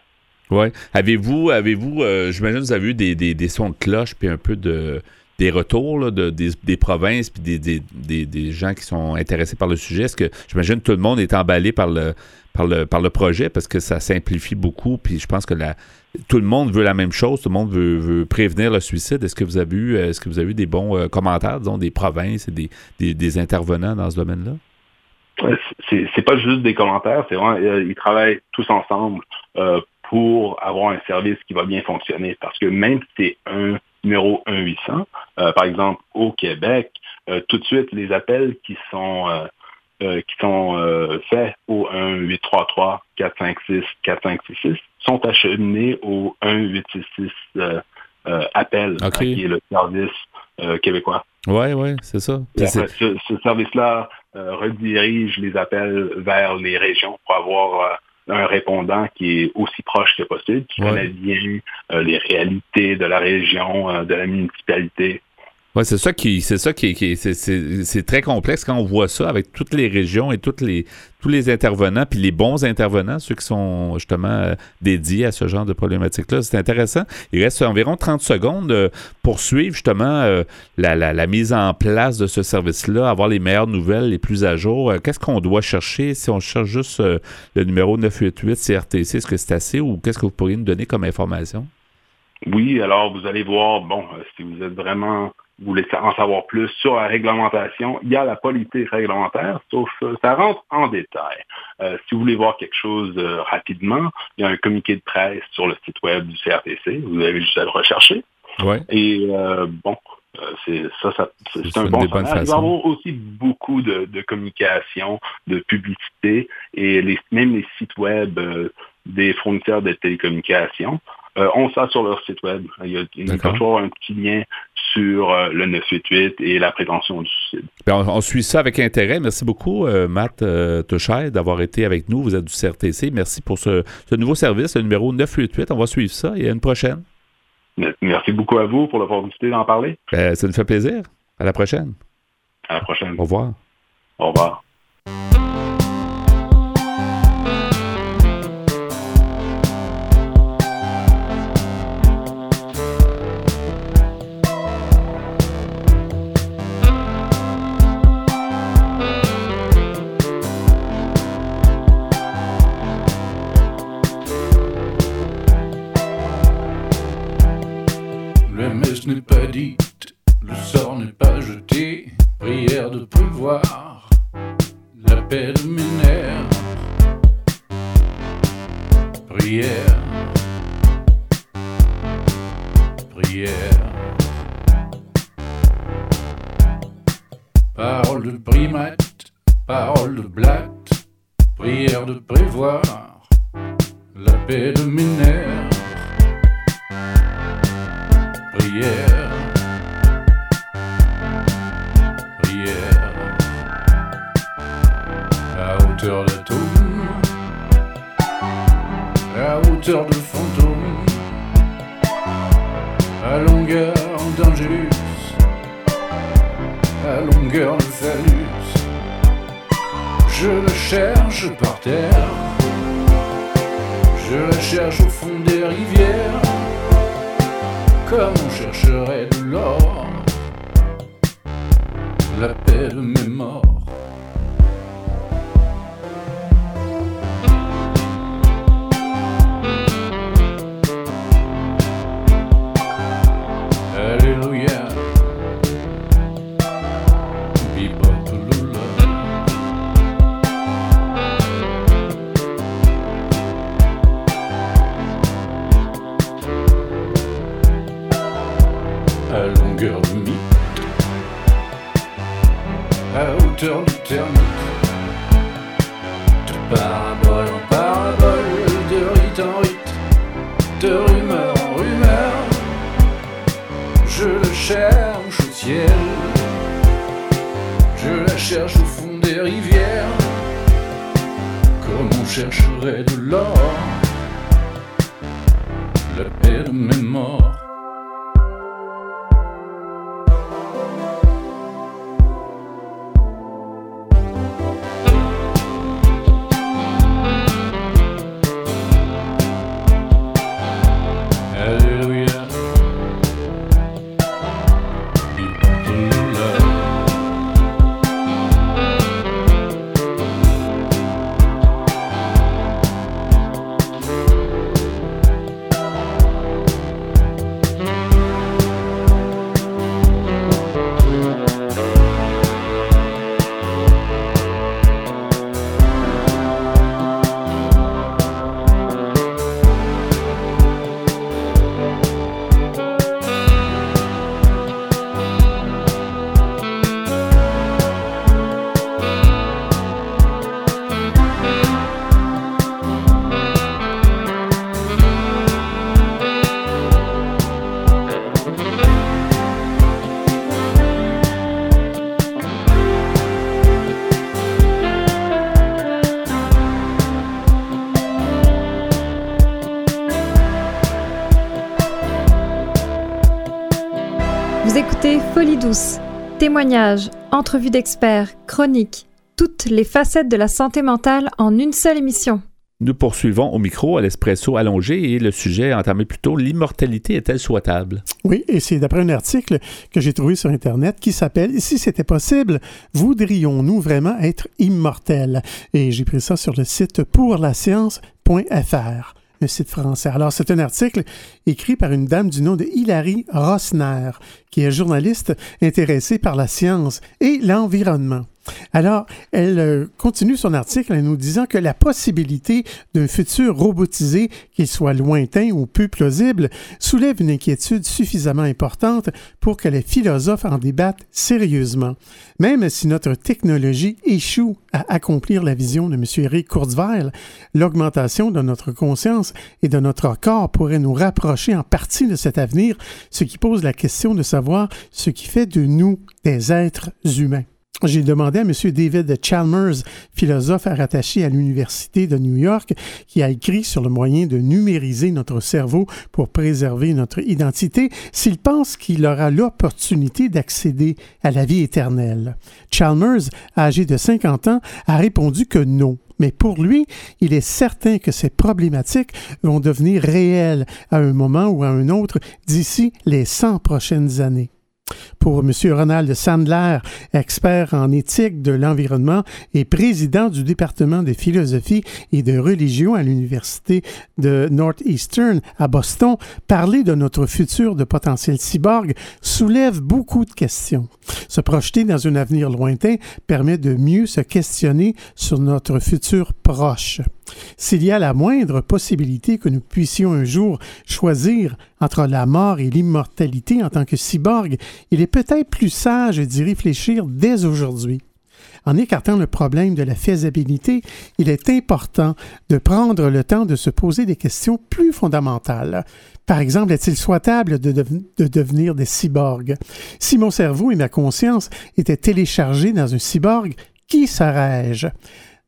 [SPEAKER 5] Oui. Avez-vous, avez-vous, j'imagine que vous avez eu des, des sons de cloche puis un peu de, des retours de, des, des provinces puis des, des, des, des gens qui sont intéressés par le sujet? Est-ce que j'imagine tout le monde est emballé par le, par le, par le projet parce que ça simplifie beaucoup. Puis je pense que tout le monde veut la même chose. Tout le monde veut, prévenir le suicide. Est-ce que vous avez eu, est-ce que vous avez eu des bons euh, commentaires, disons, des provinces et des, des, intervenants dans ce domaine-là?
[SPEAKER 8] C'est pas juste des commentaires, c'est vraiment, euh, ils travaillent tous ensemble euh, pour avoir un service qui va bien fonctionner. Parce que même si c'est un numéro 1-800, euh, par exemple au Québec, euh, tout de suite, les appels qui sont euh, euh, qui sont euh, faits au 1-833-456-4566 sont acheminés au 1-866 euh, euh, appel, hein, qui est le service euh, québécois.
[SPEAKER 5] Oui, oui, c'est ça.
[SPEAKER 8] Après, ce, ce service-là euh, redirige les appels vers les régions pour avoir euh, un répondant qui est aussi proche que possible, qui
[SPEAKER 5] Ouais.
[SPEAKER 8] connaît bien euh, les réalités de la région, euh, de la municipalité.
[SPEAKER 5] Ouais, c'est ça qui, c'est ça qui, qui- c'est, très complexe quand on voit ça avec toutes les régions et toutes les, tous les intervenants, puis les bons intervenants, ceux qui sont justement euh, dédiés à ce genre de problématique-là. C'est intéressant. Il reste environ 30 secondes euh, pour suivre justement euh, la, la- la mise en place de ce service-là, avoir les meilleures nouvelles, les plus à jour. Qu'est-ce qu'on doit chercher? Si on cherche juste le numéro 988 CRTC? Est-ce que c'est assez ou qu'est-ce que vous pourriez nous donner comme information?
[SPEAKER 8] Oui, alors vous allez voir, bon, si vous êtes vraiment, voulez en savoir plus sur la réglementation, il y a la politique réglementaire, sauf euh, ça rentre en détail. Euh, si vous voulez voir quelque chose euh, rapidement, il y a un communiqué de presse sur le site web du CRTC, vous avez juste à le rechercher.
[SPEAKER 5] Ouais.
[SPEAKER 8] Et euh, bon, euh, c'est ça, ça c'est un bon sonage. Il va y avoir aussi beaucoup de, de communication, de publicité et les, même les sites web euh, des fournisseurs de télécommunications euh, ont ça sur leur site web. Il y a, il y a
[SPEAKER 5] D'accord.
[SPEAKER 8] toujours un petit lien sur euh, le 988 et la prévention du suicide.
[SPEAKER 5] Bien, on, on suit ça avec intérêt. Merci beaucoup, euh, Matt euh, Touchet, d'avoir été avec nous. Vous êtes du CRTC. Merci pour ce, ce nouveau service, le numéro 988. On va suivre ça et à une prochaine.
[SPEAKER 8] Merci beaucoup à vous pour l'opportunité d'en parler.
[SPEAKER 5] Ben, ça nous fait plaisir. À la prochaine.
[SPEAKER 8] À la prochaine.
[SPEAKER 5] Au revoir.
[SPEAKER 8] Au revoir.
[SPEAKER 9] Je la cherche par terre, je la cherche au fond des rivières. Comme on chercherait de l'or, la paix de mes morts.
[SPEAKER 10] Témoignages, entrevues d'experts, chroniques, toutes les facettes de la santé mentale en une seule émission.
[SPEAKER 5] Nous poursuivons au micro à l'espresso allongé et le sujet entamé plus tôt, l'immortalité est-elle souhaitable?
[SPEAKER 7] Oui, et c'est d'après un article que j'ai trouvé sur Internet qui s'appelle Si c'était possible, voudrions-nous vraiment être immortels? Et j'ai pris ça sur le site pourlascience.fr Alors, c'est un article écrit par une dame du nom de Hilary Rossner, qui est journaliste intéressée par la science et l'environnement. Alors, elle euh, continue son article en nous disant que la possibilité d'un futur robotisé, qu'il soit lointain ou peu plausible, soulève une inquiétude suffisamment importante pour que les philosophes en débattent sérieusement. Même si notre technologie échoue à accomplir la vision de M. Eric Kurzweil, l'augmentation de notre conscience et de notre corps pourrait nous rapprocher en partie de cet avenir, ce qui pose la question de savoir ce qui fait de nous des êtres humains. J'ai demandé à M. David Chalmers, philosophe rattaché à l'Université de New York, qui a écrit sur le moyen de numériser notre cerveau pour préserver notre identité, s'il pense qu'il aura l'opportunité d'accéder à la vie éternelle. Chalmers, âgé de 50 ans, a répondu que non. Mais pour lui, il est certain que ces problématiques vont devenir réelles à un moment ou à un autre d'ici les 100 prochaines années. Pour M. Ronald Sandler, expert en éthique de l'environnement et président du département de philosophie et de religion à l'Université de Northeastern à Boston, parler de notre futur de potentiel cyborg soulève beaucoup de questions. Se projeter dans un avenir lointain permet de mieux se questionner sur notre futur proche. S'il y a la moindre possibilité que nous puissions un jour choisir entre la mort et l'immortalité en tant que cyborg, il est peut-être plus sage d'y réfléchir dès aujourd'hui. En écartant le problème de la faisabilité, il est important de prendre le temps de se poser des questions plus fondamentales. Par exemple, est-il souhaitable de, de, devenir des cyborgs? Si mon cerveau et ma conscience étaient téléchargés dans un cyborg, qui serais-je?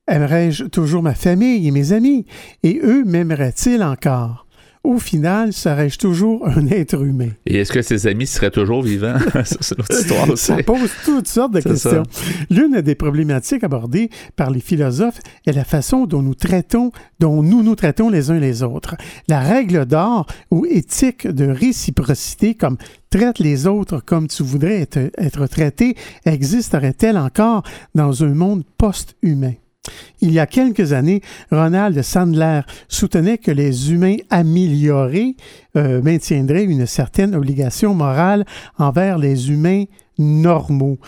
[SPEAKER 7] Aimerais-je toujours ma famille et mes amis? Et eux m'aimeraient-ils encore? Au final, serais-je toujours un être humain?
[SPEAKER 5] Et est-ce que ses amis seraient toujours vivants? c'est l'autre histoire aussi.
[SPEAKER 7] Ça pose toutes sortes de questions. L'une des problématiques abordées par les philosophes est la façon dont nous traitons, dont nous nous traitons les uns les autres. La règle d'or ou éthique de réciprocité comme traite les autres comme tu voudrais être, être traité existerait-elle encore dans un monde post-humain? Il y a quelques années, Ronald Sandler soutenait que les humains améliorés euh, maintiendraient une certaine obligation morale envers les humains normaux.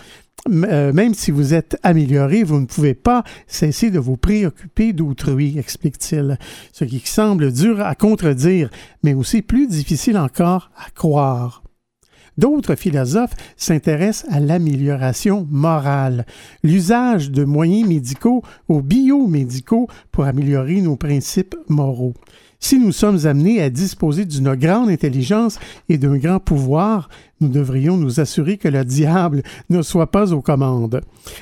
[SPEAKER 7] Euh, même si vous êtes amélioré, vous ne pouvez pas cesser de vous préoccuper d'autrui, explique-t-il, ce qui semble dur à contredire, mais aussi plus difficile encore à croire. D'autres philosophes s'intéressent à l'amélioration morale, l'usage de moyens médicaux ou biomédicaux pour améliorer nos principes moraux. Si nous sommes amenés à disposer d'une grande intelligence et d'un grand pouvoir, nous devrions nous assurer que le diable ne soit pas aux commandes.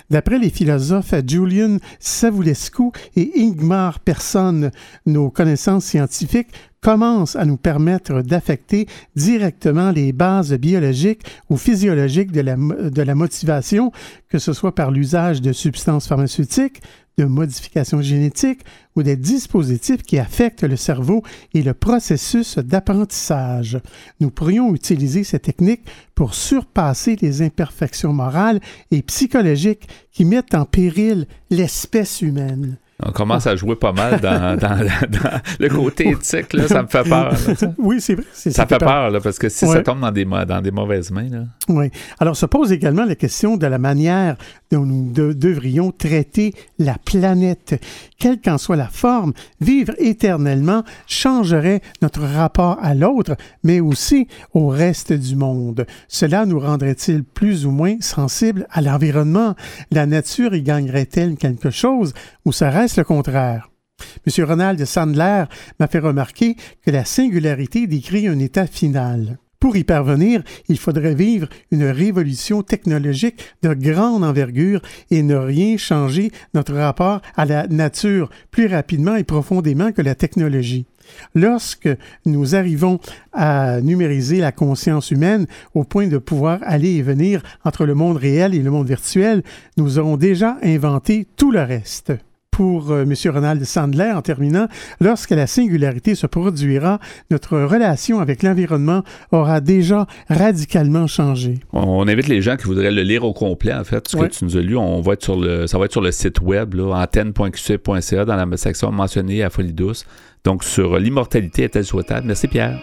[SPEAKER 7] D'après les philosophes Julian Savulescu et Ingmar Persson, nos connaissances scientifiques commencent à nous permettre d'affecter directement les bases biologiques ou physiologiques de la, de la motivation, que ce soit par l'usage de substances pharmaceutiques, de modifications génétiques ou des dispositifs qui affectent le cerveau et le processus d'apprentissage. Nous pourrions utiliser ces techniques pour surpasser les imperfections morales et psychologiques qui mettent en péril l'espèce humaine.
[SPEAKER 5] On commence à jouer pas mal dans, dans, dans le côté éthique, là, ça me fait peur. Là,
[SPEAKER 7] oui, c'est vrai.
[SPEAKER 5] Ça fait peur, là, parce que si ouais. ça tombe dans des, dans des mauvaises mains. Là.
[SPEAKER 7] Oui. Alors, se pose également la question de la manière dont nous de, devrions traiter la planète. Quelle qu'en soit la forme, vivre éternellement changerait notre rapport à l'autre, mais aussi au reste du monde. Cela nous rendrait-il plus ou moins sensibles à l'environnement? La nature y gagnerait-elle quelque chose ou serait le contraire? M. Ronald Sandler m'a fait remarquer que la singularité décrit un état final. Pour y parvenir, il faudrait vivre une révolution technologique de grande envergure et ne rien changer notre rapport à la nature plus rapidement et profondément que la technologie. Lorsque nous arrivons à numériser la conscience humaine au point de pouvoir aller et venir entre le monde réel et le monde virtuel, nous aurons déjà inventé tout le reste pour euh, M. Ronald Sandler, en terminant, lorsque la singularité se produira, notre relation avec l'environnement aura déjà radicalement changé.
[SPEAKER 1] On invite les gens qui voudraient le lire au complet, en fait, ce
[SPEAKER 7] Ouais.
[SPEAKER 1] que tu nous as lu. On va être sur le, ça va être sur le site web, antenne.qc.ca, dans la section mentionnée à Folie Douce. Donc, sur l'immortalité est-elle souhaitable? Merci, Pierre.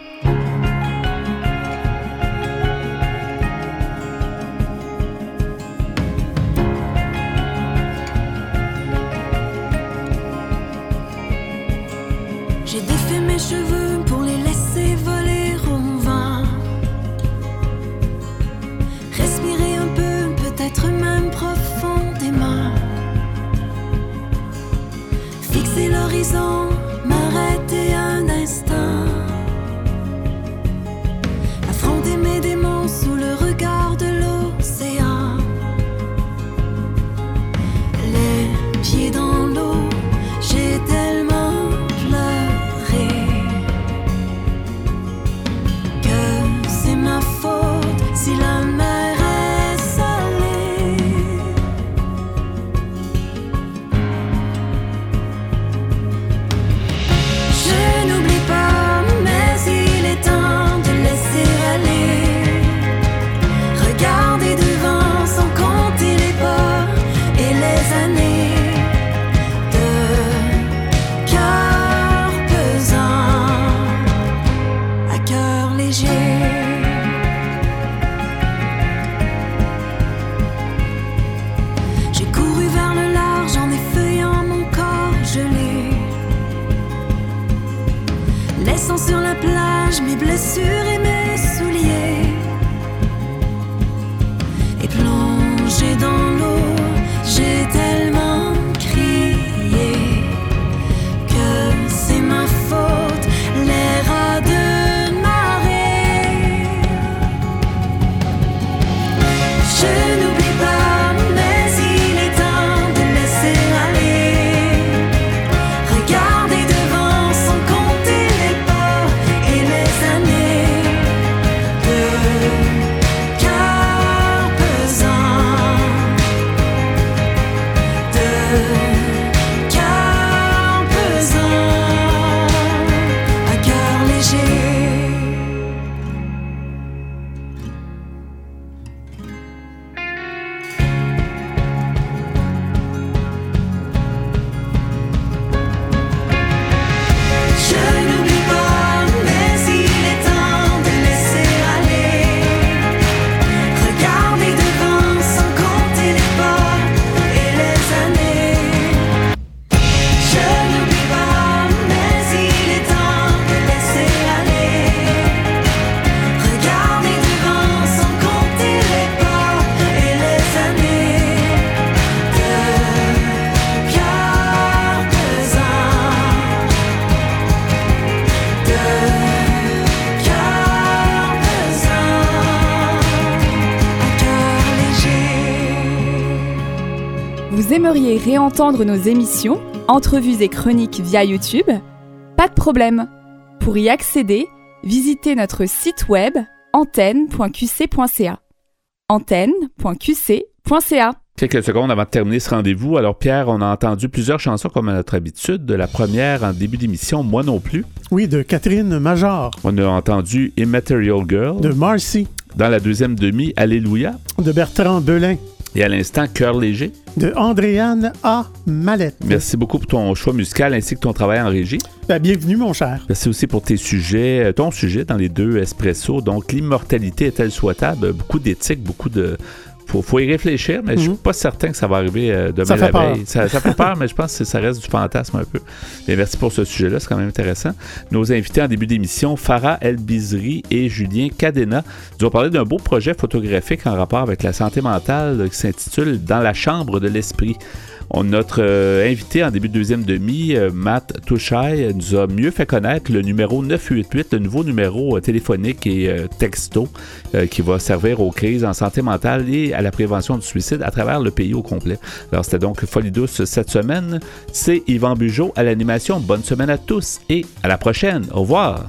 [SPEAKER 6] Aimeriez réentendre nos émissions, entrevues et chroniques via YouTube? Pas de problème. Pour y accéder, visitez notre site web antenne.qc.ca. antenne.qc.ca.
[SPEAKER 1] Quelques secondes avant de terminer ce rendez-vous. Alors, Pierre, on a entendu plusieurs chansons comme à notre habitude. De la première en début d'émission, moi non plus.
[SPEAKER 7] Oui, de Catherine Major,
[SPEAKER 1] On a entendu Immaterial Girl.
[SPEAKER 7] de Marcy,
[SPEAKER 1] Dans la deuxième demi, Alléluia.
[SPEAKER 7] de Bertrand Belin,
[SPEAKER 1] Et à l'instant, Cœur léger.
[SPEAKER 7] de Andréane A. Mallette.
[SPEAKER 1] Merci beaucoup pour ton choix musical ainsi que ton travail en régie.
[SPEAKER 7] Ben, bienvenue, mon cher.
[SPEAKER 1] Merci aussi pour tes sujets, euh, ton sujet dans les deux espresso. Donc, l'immortalité est-elle souhaitable? Beaucoup d'éthique, beaucoup de. Faut, faut y réfléchir, mais je suis
[SPEAKER 7] Mhm.
[SPEAKER 1] pas certain que ça va arriver euh, demain
[SPEAKER 7] Ça fait
[SPEAKER 1] la
[SPEAKER 7] peur.
[SPEAKER 1] veille. Ça, ça fait peur, mais je pense que ça reste du fantasme un peu. Mais merci pour ce sujet-là, c'est quand même intéressant. Nos invités en début d'émission, Farah El Bizri et Julien Cadena, nous ont parlé d'un beau projet photographique en rapport avec la santé mentale qui s'intitule Dans la chambre de l'esprit.
[SPEAKER 5] Notre euh, invité en début de deuxième demi, euh, Matt Touchai, nous a mieux fait connaître le numéro 988, le nouveau numéro euh, téléphonique et euh, texto euh, qui va servir aux crises en santé mentale et à la prévention du suicide à travers le pays au complet. Alors, c'était donc Folie douce cette semaine. C'est Yvan Bugeaud à l'animation. Bonne semaine à tous et à la prochaine. Au revoir.